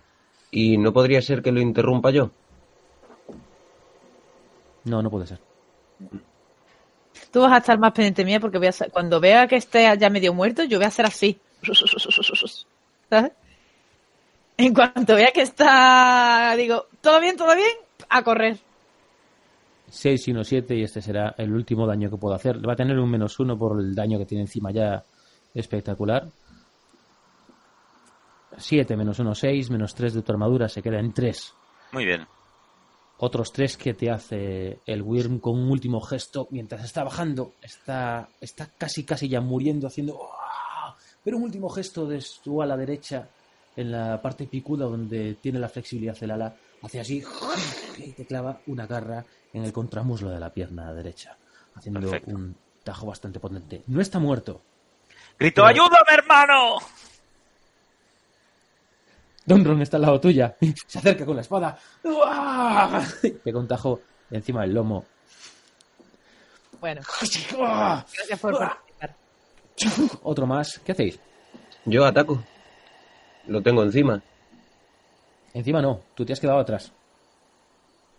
¿Y no podría ser que lo interrumpa yo? No, no puede ser. Tú vas a estar más pendiente mía porque voy a cuando vea que esté ya medio muerto, yo voy a hacer así. ¿Sabes? En cuanto vea que está, digo, ¿todo bien, todo bien? A correr. 6 y 1, 7 y este será el último daño que puedo hacer. Va a tener un menos 1 por el daño que tiene encima ya espectacular. 7 menos 1, 6, menos 3 de tu armadura, se queda en 3. Muy bien. Otros 3 que te hace el Wyrm con un último gesto mientras está bajando. Está, está casi, casi ya muriendo, haciendo... Pero un último gesto de su ala derecha en la parte picuda donde tiene la flexibilidad del ala. Hace así y te clava una garra en el contramuslo de la pierna derecha. Haciendo Perfecto. un tajo bastante potente. No está muerto. Grito, Pero- ¡ayúdame, hermano! Donron está al lado tuya. Se acerca con la espada. ¡Uah! Pega un tajo encima del lomo. Bueno, gracias por participar. Otro más. ¿Qué hacéis? Yo ataco. Lo tengo encima. Encima no, tú te has quedado atrás.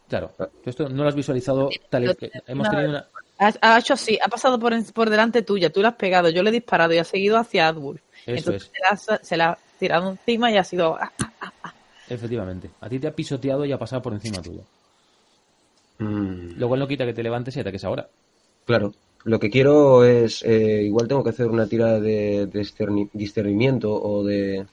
Claro, tú esto no lo has visualizado tal y que hemos tenido una... Ha, hecho así, ha pasado por, por delante tuya, tú le has pegado, yo le he disparado y ha seguido hacia. Eso Entonces es. se, la, se la ha tirado encima y ha sido... ah, Efectivamente. A ti te ha pisoteado y ha pasado por encima tuyo. Mm, Lo cual no quita que te levantes y ataques ahora. claro. Lo que quiero es, eh, igual tengo que hacer una tirada de, de discerni- discernimiento o de,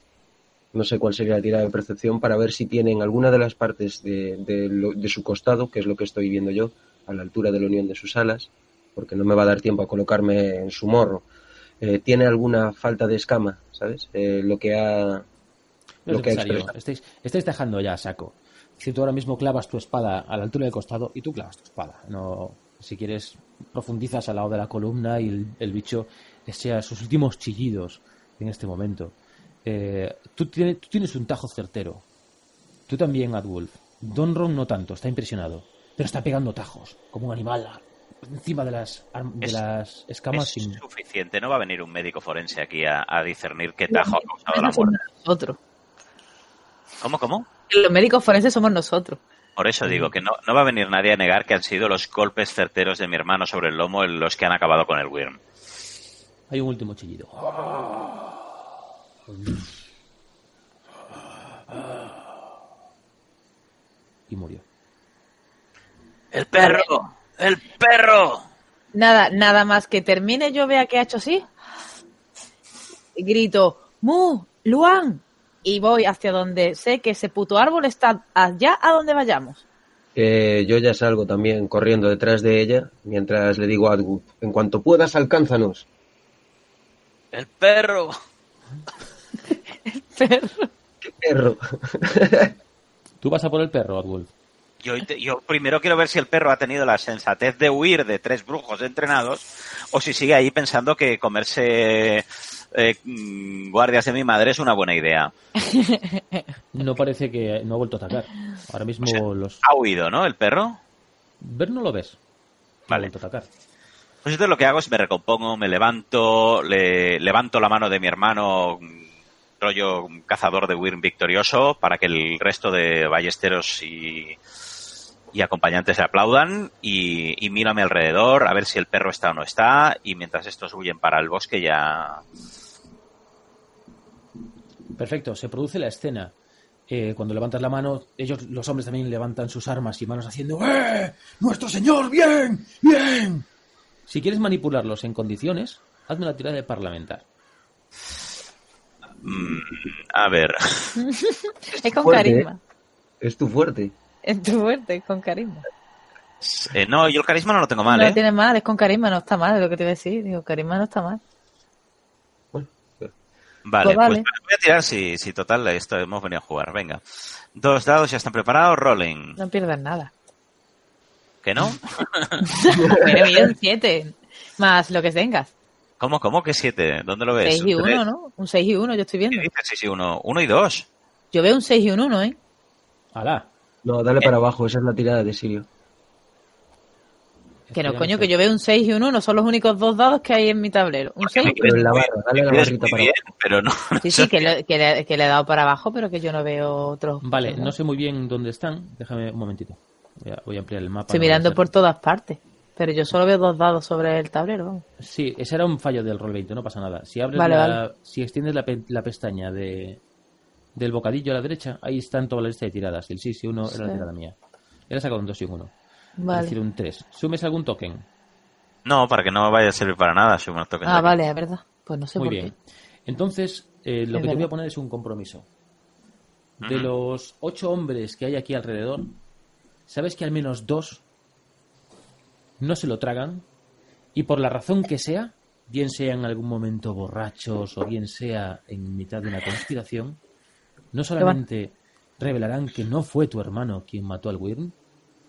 no sé cuál sería la tirada de percepción para ver si tienen alguna de las partes de, de lo- de su costado, que es lo que estoy viendo yo, a la altura de la unión de sus alas, porque no me va a dar tiempo a colocarme en su morro. Eh, tiene alguna falta de escama, ¿sabes? Eh, lo que ha, No lo que ha. Estáis, estáis dejando ya a saco. Si tú ahora mismo clavas tu espada a la altura del costado y tú clavas tu espada. No, si quieres, profundizas al lado de la columna y el, el bicho sea sus últimos chillidos en este momento. Eh, tú, tienes, tú tienes un tajo certero. Tú también, Adwolf. Donron no tanto, está impresionado. Pero está pegando tajos, como un animal encima de las, de Es- las escamas. Es sin- suficiente, no va a venir un médico forense aquí a, a discernir qué tajo ha causado la muerte. nosotros. ¿Cómo, cómo? Los médicos forenses somos nosotros. Por eso digo que no, no va a venir nadie a negar que han sido los golpes certeros de mi hermano sobre el lomo los que han acabado con el Wyrm. Hay un último chillido. Y murió. ¡El perro! ¡El perro! Nada, nada más que termine yo vea que ha hecho así. Grito, Mu, Luan. Y voy hacia donde sé que ese puto árbol está allá a donde vayamos. Eh, yo ya salgo también corriendo detrás de ella mientras le digo a Atwood, en cuanto puedas, alcánzanos. El perro. Perro. ¡Qué perro! Tú vas a por el perro, Atwolf. Yo, primero quiero ver si el perro ha tenido la sensatez de huir de tres brujos entrenados o si sigue ahí pensando que comerse eh, mm, guardias de mi madre es una buena idea. No parece que no ha vuelto a atacar. Ahora mismo O sea, los... Ha huido, ¿no? El perro. Ver no lo ves. No ha Vale. vuelto a atacar. Pues entonces lo que hago es me recompongo, me levanto, le levanto la mano de mi hermano, mm, rollo cazador de Wyrm victorioso, para que el resto de ballesteros y, y acompañantes le aplaudan y, y miro a mi alrededor a ver si el perro está o no está y mientras estos huyen para el bosque ya... Perfecto, se produce la escena. Eh, cuando levantas la mano, ellos, los hombres también levantan sus armas y manos haciendo ¡Eh! ¡Nuestro señor! ¡Bien! ¡Bien! Si quieres manipularlos en condiciones, hazme la tirada de parlamentar. Mm, a ver, Es con Fuerte, carisma. Es tu fuerte. Es tu fuerte, es con carisma. eh, no, yo el carisma no lo tengo mal, no ¿eh? lo tienes mal, es con carisma, no está mal, es lo que te iba a decir. Digo, carisma no está mal. Bueno, Vale, Pues pues, voy a tirar si, si total esto hemos venido a jugar. Venga. Dos dados ya están preparados, rolling. No pierdas nada. ¿Que no? Pero mira, un 7. Más lo que tengas. ¿Cómo, cómo que siete? ¿Dónde lo ves? 6 y ¿Un 1, tres? ¿no? Un 6 y 1, yo estoy ¿Qué viendo. dices? Sí, sí, uno. Uno y dos. Yo veo un 6 y un 1, ¿eh? ¡Hala! No, dale para abajo, esa es la tirada de Sirio. Que no, coño, que yo veo un 6 y un 1, son los únicos dos dados que hay en mi tablero. Un 6 y Pero en la barra, dale la barrita para bien, abajo. pero no. Sí, sí, que le, que, le, que le he dado para abajo, pero que yo no veo otros. Vale, no sé muy bien dónde están. Déjame un momentito. Voy a, voy a ampliar el mapa. Estoy no mirando por todas partes. Pero yo solo veo dos dados sobre el tablero, vamos. Sí, ese era un fallo del roll 20, no pasa nada. Si abres Vale, la, vale. si extiendes la, pe- la pestaña de del bocadillo a la derecha, ahí están toda la lista de tiradas. El 6 y 1 era la tirada mía. Ha sacado un 2 y un 1. Es Vale. decir, un 3. ¿Sumes algún token? No, para que no vaya a servir para nada. Si Ah, vale, es verdad. Pues no sé Muy por bien. qué. Entonces, eh, lo Es que te voy verdad. a poner es un compromiso. De los ocho hombres que hay aquí alrededor, ¿sabes que al menos dos no se lo tragan? Y por la razón que sea, bien sea en algún momento borrachos o bien sea en mitad de una conspiración, no solamente revelarán que no fue tu hermano quien mató al Wyrm,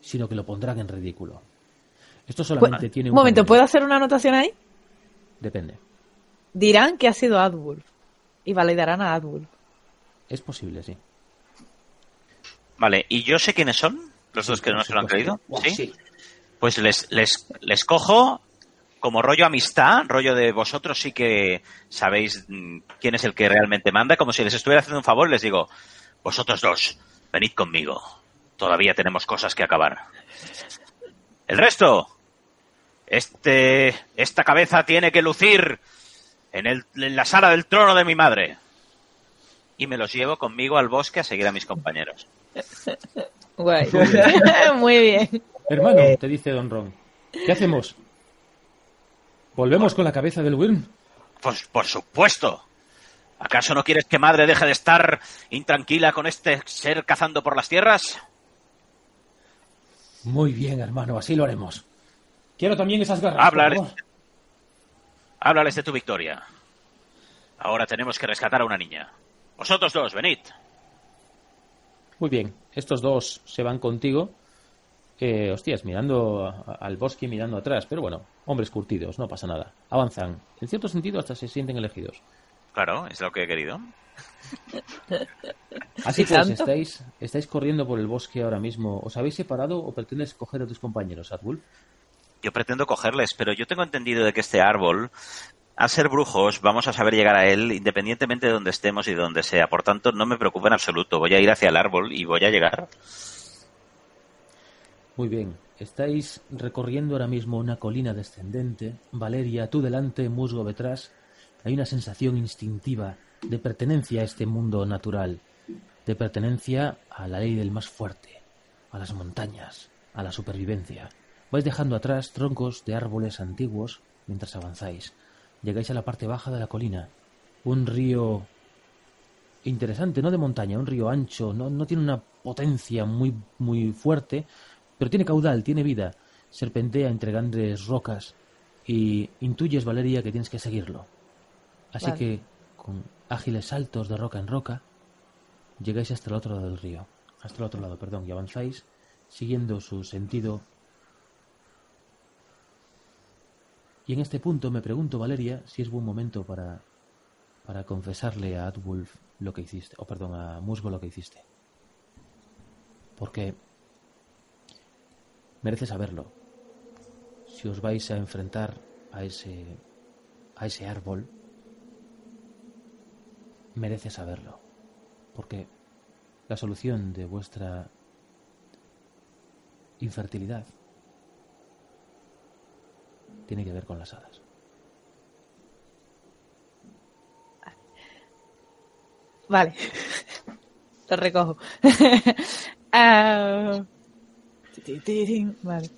sino que lo pondrán en ridículo. Esto solamente Pu- tiene un un momento. ¿puedo hacer una anotación ahí? Depende. Dirán que ha sido Adwolf. Y validarán a Adwolf. Es posible, sí. Vale, ¿y yo sé quiénes son? Los dos que no se lo han creído. Buah, ¿Sí? Pues les, les, les cojo como rollo amistad, rollo de vosotros sí que sabéis mm, quién es el que realmente manda, como si les estuviera haciendo un favor les digo, vosotros dos, venid conmigo. Todavía tenemos cosas que acabar. El resto, este, esta cabeza tiene que lucir en, el, en la sala del trono de mi madre. Y me los llevo conmigo al bosque a seguir a mis compañeros. Guay. Muy bien. Hermano, te dice Don Ron. ¿Qué hacemos? ¿Volvemos con la cabeza del Wyrm? Pues por supuesto. ¿Acaso no quieres que madre deje de estar intranquila con este ser cazando por las tierras? Muy bien, hermano, así lo haremos. Quiero también esas garras. Háblales. por favor. Háblales de tu victoria. Ahora tenemos que rescatar a una niña. Vosotros dos, venid. Muy bien, estos dos se van contigo. Eh, hostias, mirando a- al bosque, mirando atrás. Pero bueno, hombres curtidos, no pasa nada. Avanzan. En cierto sentido, hasta se sienten elegidos. Claro, es lo que he querido. Así ¿Y pues, estáis, estáis corriendo por el bosque ahora mismo. ¿Os habéis separado o pretendes coger a tus compañeros, Adwulf? Yo pretendo cogerles, pero yo tengo entendido de que este árbol, al ser brujos, vamos a saber llegar a él independientemente de donde estemos y de donde sea. Por tanto, no me preocupa en absoluto. Voy a ir hacia el árbol y voy a llegar. Muy bien. Estáis recorriendo ahora mismo una colina descendente. Valeria, tú delante, Musgo detrás. Hay una sensación instintiva de pertenencia a este mundo natural, de pertenencia a la ley del más fuerte, a las montañas, a la supervivencia. Vais dejando atrás troncos de árboles antiguos mientras avanzáis. Llegáis a la parte baja de la colina. Un río interesante, no de montaña, un río ancho, no, no tiene una potencia muy, muy fuerte, pero tiene caudal, tiene vida. Serpentea entre grandes rocas y intuyes, Valeria, que tienes que seguirlo. Así Vale. que, con ágiles saltos de roca en roca, llegáis hasta el otro lado del río, hasta el otro lado, perdón, y avanzáis siguiendo su sentido. Y en este punto me pregunto, Valeria, si es buen momento para, para confesarle a Adwulf lo que hiciste, o perdón, a Musgo lo que hiciste. Porque merece saberlo. Si os vais a enfrentar a ese a ese árbol, merece saberlo. Porque la solución de vuestra infertilidad tiene que ver con las hadas. Vale. Lo recojo. Ti, Vale.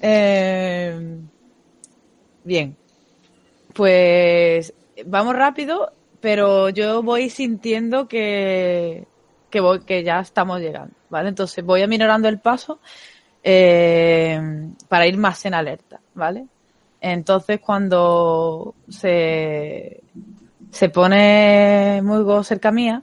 Eh, bien. Pues vamos rápido, pero yo voy sintiendo que, que, ya estamos llegando. ¿Vale? Entonces voy aminorando el paso eh, para ir más en alerta. ¿Vale? Entonces cuando se, se pone muy cerca mía,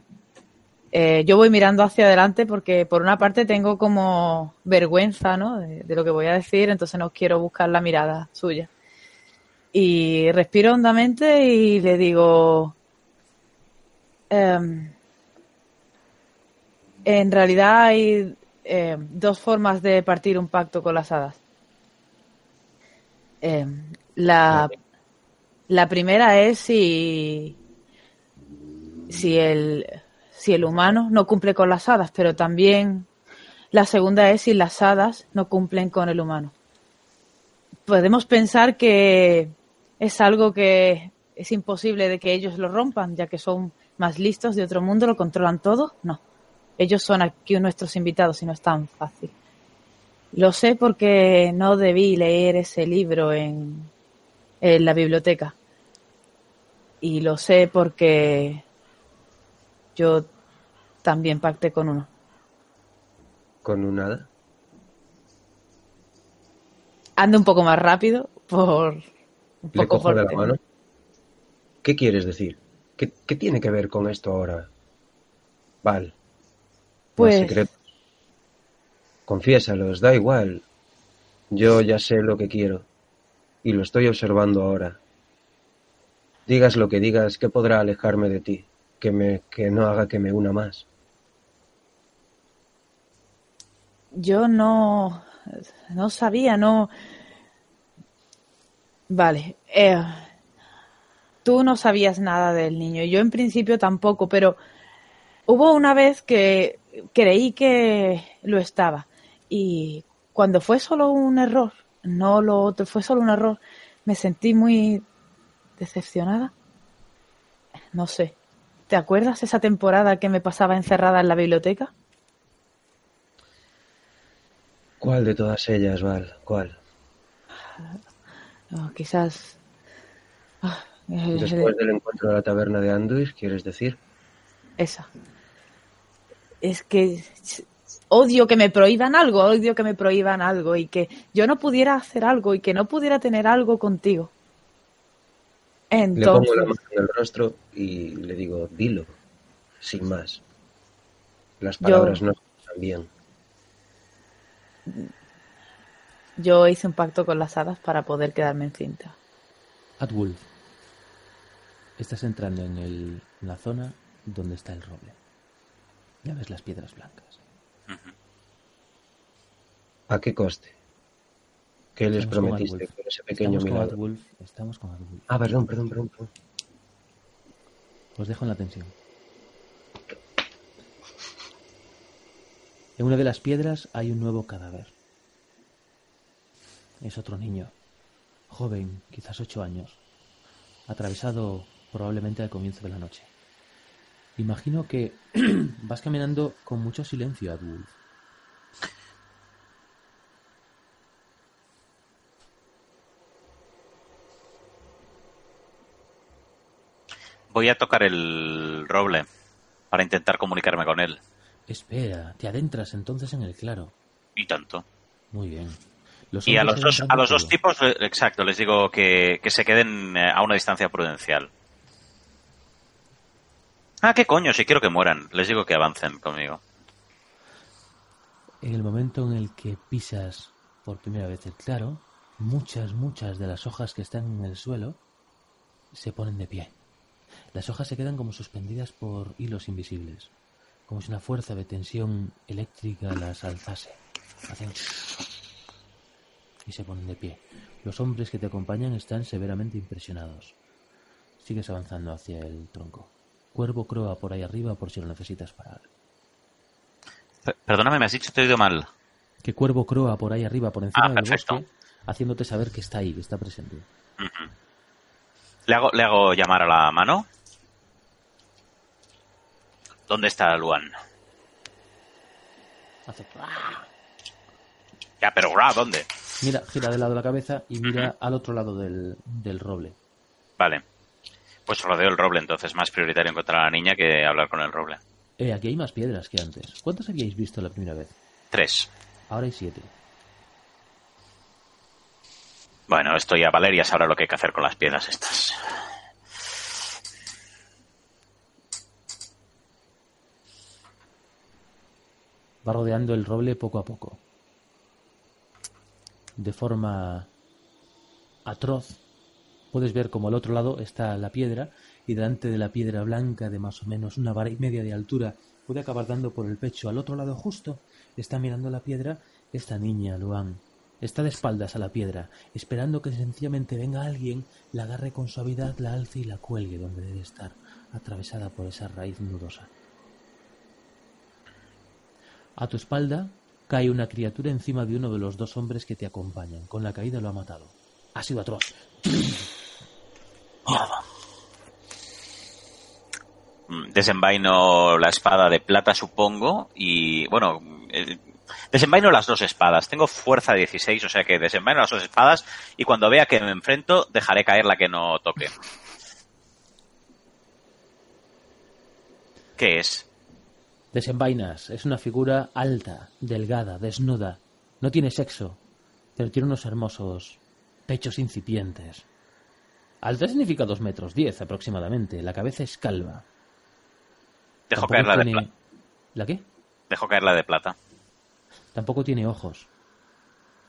eh, yo voy mirando hacia adelante porque por una parte tengo como vergüenza ¿no? de, de, lo que voy a decir, entonces no quiero buscar la mirada suya. Y respiro hondamente y le digo, eh, en realidad hay eh, dos formas de partir un pacto con las hadas. Eh, la, la primera es si, si el si el humano no cumple con las hadas, pero también la segunda es si las hadas no cumplen con el humano. Podemos pensar que es algo que es imposible de que ellos lo rompan, ya que son más listos de otro mundo, lo controlan todo. No, ellos son aquí nuestros invitados y no es tan fácil. Lo sé porque no debí leer ese libro en, en la biblioteca. Y lo sé porque yo también pacté con uno. ¿Con un hada? Ando un poco más rápido por un Le poco cojo de la mano. ¿Qué quieres decir? ¿Qué, qué tiene que ver con esto ahora? Val. Pues- secretos. Confiésalos, da igual. Yo ya sé lo que quiero. Y lo estoy observando ahora. Digas lo que digas, ¿qué podrá alejarme de ti? Que, me, que no haga que me una más. Yo no, no sabía, no. Vale. eh, tú no sabías nada del niño. Yo en principio tampoco, pero hubo una vez que creí que lo estaba. Y cuando fue solo un error, no lo otro, fue solo un error, me sentí muy decepcionada. No sé. ¿Te acuerdas esa temporada que me pasaba encerrada en la biblioteca? ¿Cuál de todas ellas, Val? ¿Cuál? No, quizás. Ah, eh, Después del encuentro de la taberna de Anduin, ¿quieres decir? Esa. Es que odio que me prohíban algo, odio que me prohíban algo y que yo no pudiera hacer algo y que no pudiera tener algo contigo. Le Entonces, pongo la mano en el rostro y le digo, dilo, sin más. Las Yo- palabras no están bien. Yo hice un pacto con las hadas para poder quedarme encinta. Atwolf, estás entrando en, el- en la zona donde está el roble. Ya ves las piedras blancas. ¿A qué coste? ¿Qué les Estamos prometiste con ese pequeño Estamos con estamos con. Ah, perdón, perdón, perdón. perdón. Os dejo en la tensión. En una de las piedras hay un nuevo cadáver. Es otro niño, joven, quizás ocho años, atravesado probablemente al comienzo de la noche. Imagino que vas caminando con mucho silencio, Adwulf. Voy a tocar el roble para intentar comunicarme con él. Espera, te adentras entonces en el claro. Y tanto. Muy bien. y a los, dos, a los dos tipos, eh, exacto, les digo que, que se queden eh, a una distancia prudencial. Ah, qué coño, si quiero que mueran. Les digo que avancen conmigo. En el momento en el que pisas por primera vez el claro, muchas, muchas de las hojas que están en el suelo se ponen de pie. Las hojas se quedan como suspendidas por hilos invisibles, como si una fuerza de tensión eléctrica las alzase. Hacen y se ponen de pie. Los hombres que te acompañan están severamente impresionados. Sigues avanzando hacia el tronco. Cuervo croa por ahí arriba por si lo necesitas parar. Perdóname, me has dicho, te he oído mal. Que Cuervo croa por ahí arriba, por encima ah, del bosque, haciéndote saber que está ahí, que está presente. ¿Le, hago, ¿Le hago llamar a la mano? ¿Dónde está Luan? Hace... Ya, pero ¿dónde? Mira, gira de lado de la cabeza y mira al otro lado del, del roble. Vale. Pues rodeo el roble, entonces, más prioritario encontrar a la niña que hablar con el roble. Eh, aquí hay más piedras que antes. ¿Cuántas habíais visto la primera vez? Tres. Ahora hay siete. Bueno, esto ya Valeria sabrá lo que hay que hacer con las piedras estas. Va rodeando el roble poco a poco. De forma atroz puedes ver como al otro lado está la piedra y delante de la piedra blanca de más o menos una vara y media de altura puede acabar dando por el pecho. Al otro lado justo está mirando la piedra esta niña, Luan. Está de espaldas a la piedra, esperando que sencillamente venga alguien, la agarre con suavidad, la alce y la cuelgue donde debe estar, atravesada por esa raíz nudosa. A tu espalda cae una criatura encima de uno de los dos hombres que te acompañan. Con la caída lo ha matado. Ha sido atroz. Mm, desenvaino la espada de plata, supongo, y bueno, eh, desenvaino las dos espadas. Tengo fuerza 16, o sea que desenvaino las dos espadas y cuando vea que me enfrento, dejaré caer la que no toque. ¿Qué es? Desenvainas. Es una figura alta, delgada, desnuda. No tiene sexo, pero tiene unos hermosos pechos incipientes. Alta significa dos metros diez aproximadamente. La cabeza es calva. Dejo caer la de plata. ¿La qué? Dejo caer la de plata. Tampoco tiene ojos.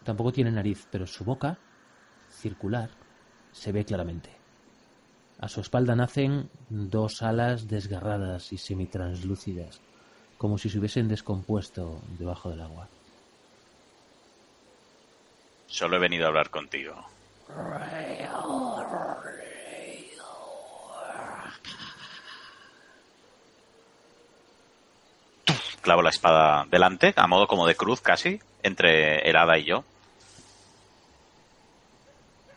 Tampoco tiene nariz, pero su boca, circular, se ve claramente. A su espalda nacen dos alas desgarradas y semitranslúcidas, como si se hubiesen descompuesto debajo del agua. Solo he venido a hablar contigo. Clavo la espada delante, a modo como de cruz casi, entre el hada y yo.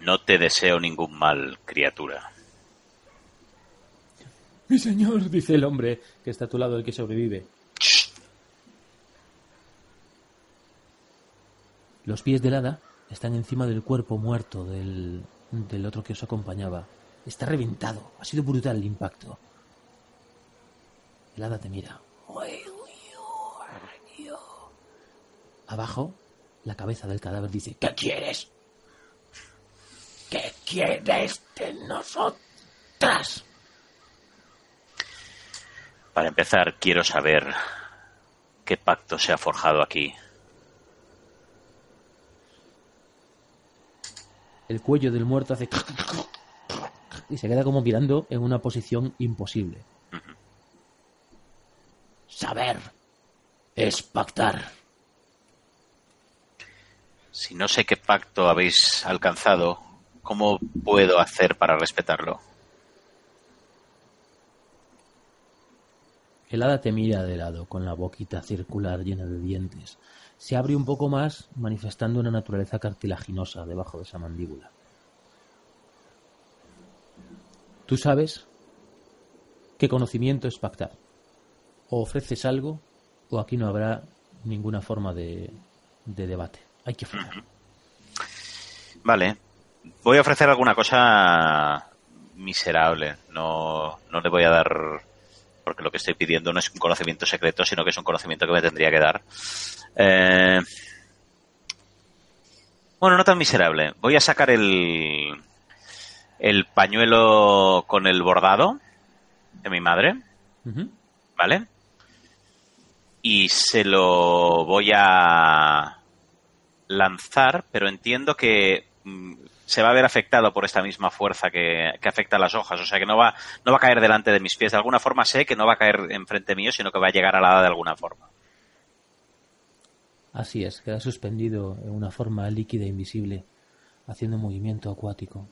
No te deseo ningún mal, criatura. Mi señor, dice el hombre que está a tu lado, el que sobrevive. Los pies del hada están encima del cuerpo muerto del, del otro que os acompañaba. Está reventado. Ha sido brutal el impacto. El hada te mira. Abajo, la cabeza del cadáver dice, ¿qué quieres? ¿Qué quieres de nosotras? Para empezar, quiero saber qué pacto se ha forjado aquí. El cuello del muerto hace y se queda como mirando en una posición imposible. Saber es pactar. Si no sé qué pacto habéis alcanzado, ¿cómo puedo hacer para respetarlo? El hada te mira de lado, con la boquita circular llena de dientes. Se abre un poco más, manifestando una naturaleza cartilaginosa debajo de esa mandíbula. Tú sabes qué conocimiento es pactar. O ofreces algo, o aquí no habrá ninguna forma de, debate. Hay que. Vale. Voy a ofrecer alguna cosa miserable. No, no le voy a dar, porque lo que estoy pidiendo no es un conocimiento secreto, sino que es un conocimiento que me tendría que dar. Eh, bueno, no tan miserable. Voy a sacar el, el pañuelo con el bordado de mi madre. ¿vale? Y se lo voy a lanzar, pero entiendo que mm, se va a ver afectado por esta misma fuerza que, que afecta a las hojas. O sea que no va, no va a caer delante de mis pies. De alguna forma sé que no va a caer enfrente mío, sino que va a llegar a la hada de alguna forma. Así es, queda suspendido en una forma líquida e invisible, haciendo un movimiento acuático,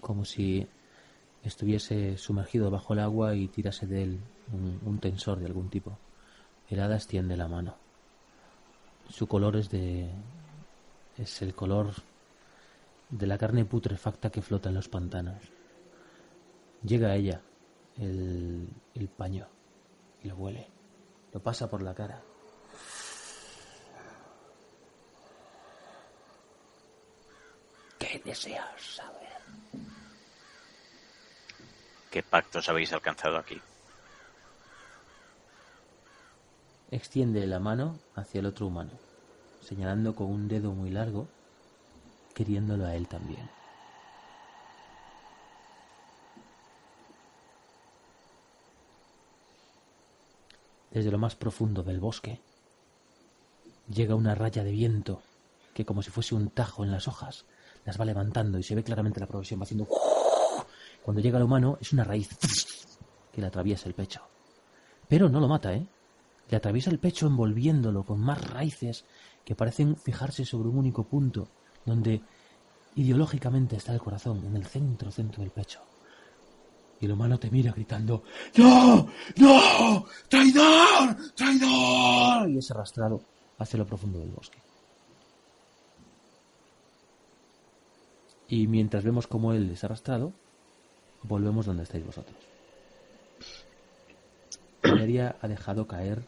como si estuviese sumergido bajo el agua y tirase de él un, un tensor de algún tipo. El hada extiende la mano. Su color es de. es el color de la carne putrefacta que flota en los pantanos. Llega a ella el, el paño y lo huele. Lo pasa por la cara. ¿Qué deseas saber? ¿Qué pactos habéis alcanzado aquí? Extiende la mano hacia el otro humano, señalando con un dedo muy largo, queriéndolo a él también. Desde lo más profundo del bosque llega una raya de viento que como si fuese un tajo en las hojas las va levantando y se ve claramente la progresión va haciendo cuando llega al humano es una raíz que le atraviesa el pecho pero no lo mata eh le atraviesa el pecho envolviéndolo con más raíces que parecen fijarse sobre un único punto donde ideológicamente está el corazón en el centro centro del pecho y el humano te mira gritando ¡No! ¡No! ¡Traidor! ¡Traidor! y es arrastrado hacia lo profundo del bosque Y mientras vemos cómo él es arrastrado, volvemos donde estáis vosotros. Valeria ha dejado caer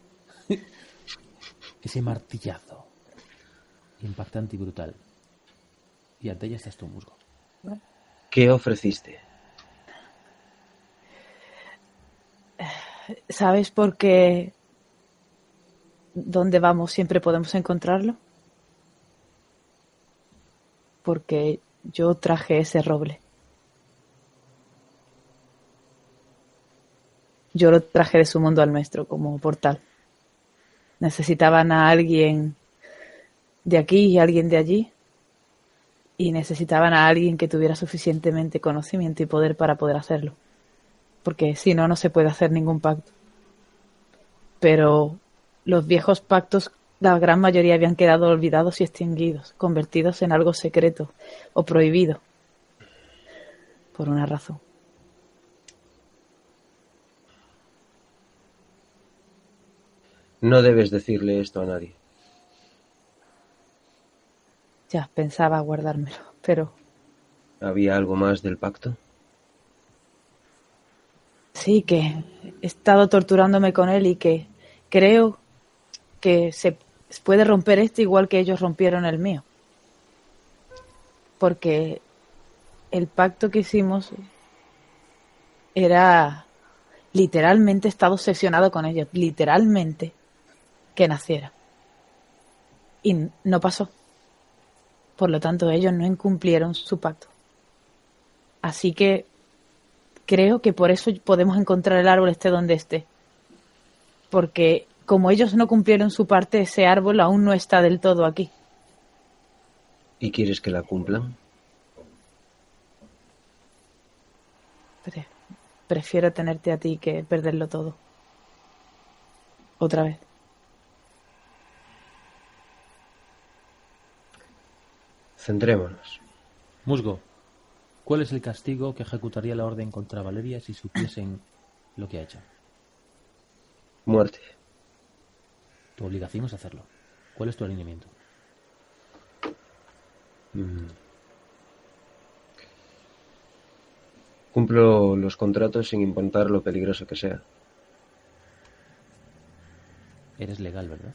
ese martillazo impactante y brutal. Y ante ella estás tú, musgo. ¿Qué ofreciste? ¿Sabes por qué donde vamos siempre podemos encontrarlo? Porque yo traje ese roble. Yo lo traje de su mundo al nuestro como portal. Necesitaban a alguien de aquí y alguien de allí. Y necesitaban a alguien que tuviera suficientemente conocimiento y poder para poder hacerlo. Porque si no, no se puede hacer ningún pacto. Pero los viejos pactos la gran mayoría habían quedado olvidados y extinguidos, convertidos en algo secreto o prohibido. Por una razón. No debes decirle esto a nadie. Ya pensaba guardármelo, pero ¿Había algo más del pacto? sí que he estado torturándome con él y que creo que se puede romper este igual que ellos rompieron el mío. Porque el pacto que hicimos era literalmente estaba obsesionado con ellos, literalmente que naciera. Y no pasó. Por lo tanto, ellos no incumplieron su pacto. Así que creo que por eso podemos encontrar el árbol esté donde esté. Porque como ellos no cumplieron su parte, ese árbol aún no está del todo aquí. ¿Y quieres que la cumplan? Pre- prefiero tenerte a ti que perderlo todo. Otra vez. Centrémonos. Musgo, ¿cuál es el castigo que ejecutaría la orden contra Valeria si supiesen lo que ha hecho? Muerte. Tu obligación es hacerlo. ¿Cuál es tu alineamiento? Mm. Cumplo los contratos sin importar lo peligroso que sea. Eres legal, ¿verdad?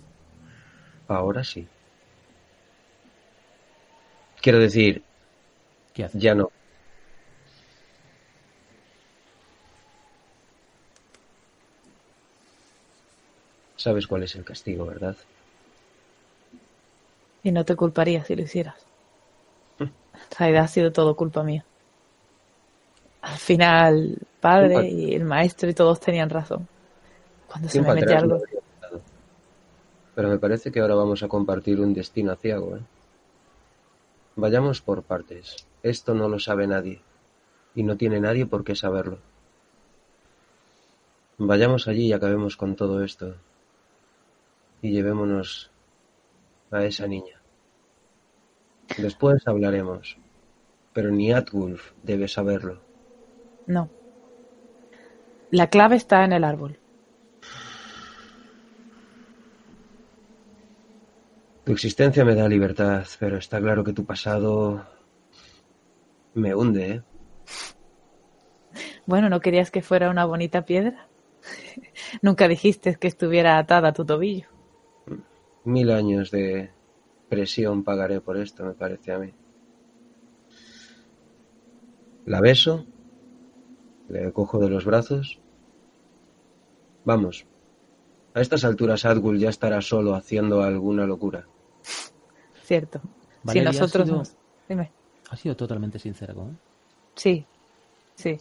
Ahora sí. Quiero decir, ya no. Sabes cuál es el castigo, ¿verdad? Y no te culparía si lo hicieras. Mm. En realidad ha sido todo culpa mía. Al final, padre y el maestro y todos tenían razón. Cuando se me mete algo. Pero me parece que ahora vamos a compartir un destino aciago, ¿eh? Vayamos por partes. Esto no lo sabe nadie. Y no tiene nadie por qué saberlo. Vayamos allí y acabemos con todo esto. Y llevémonos a esa niña. Después hablaremos. Pero ni Atwulf debe saberlo. No. La clave está en el árbol. Tu existencia me da libertad, pero está claro que tu pasado me hunde, ¿eh? Bueno, ¿no querías que fuera una bonita piedra? Nunca dijiste que estuviera atada a tu tobillo. Mil años de presión pagaré por esto, me parece a mí. La beso, le cojo de los brazos. Vamos. A estas alturas Adgul ya estará solo haciendo alguna locura. Cierto. Valeria, si ha nosotros... sido- nos- Dime. Ha sido totalmente sincera con él. Sí, sí.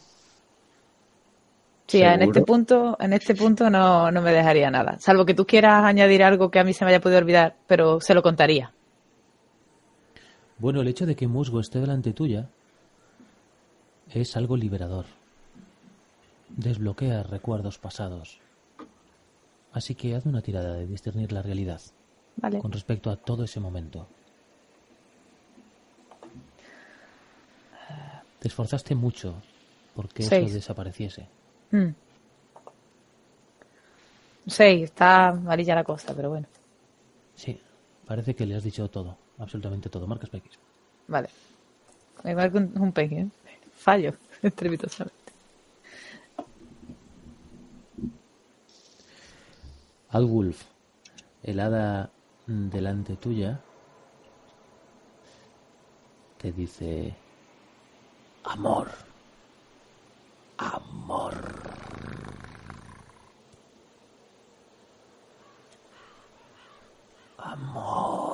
Sí, en este punto, en este punto no, no me dejaría nada. Salvo que tú quieras añadir algo que a mí se me haya podido olvidar, pero se lo contaría. Bueno, el hecho de que Musgo esté delante tuya es algo liberador. Desbloquea recuerdos pasados. Así que haz una tirada de discernir la realidad Vale. con respecto a todo ese momento. Te esforzaste mucho porque Seis. eso desapareciese. Mm. Sí, está amarilla la cosa, pero bueno. Sí, parece que le has dicho todo, absolutamente todo. Marcas PX. Vale. Me marco un, un. ¿eh? Fallo, estrepitosamente. Alwulf, el hada delante tuya, te dice amor, amor. Amor.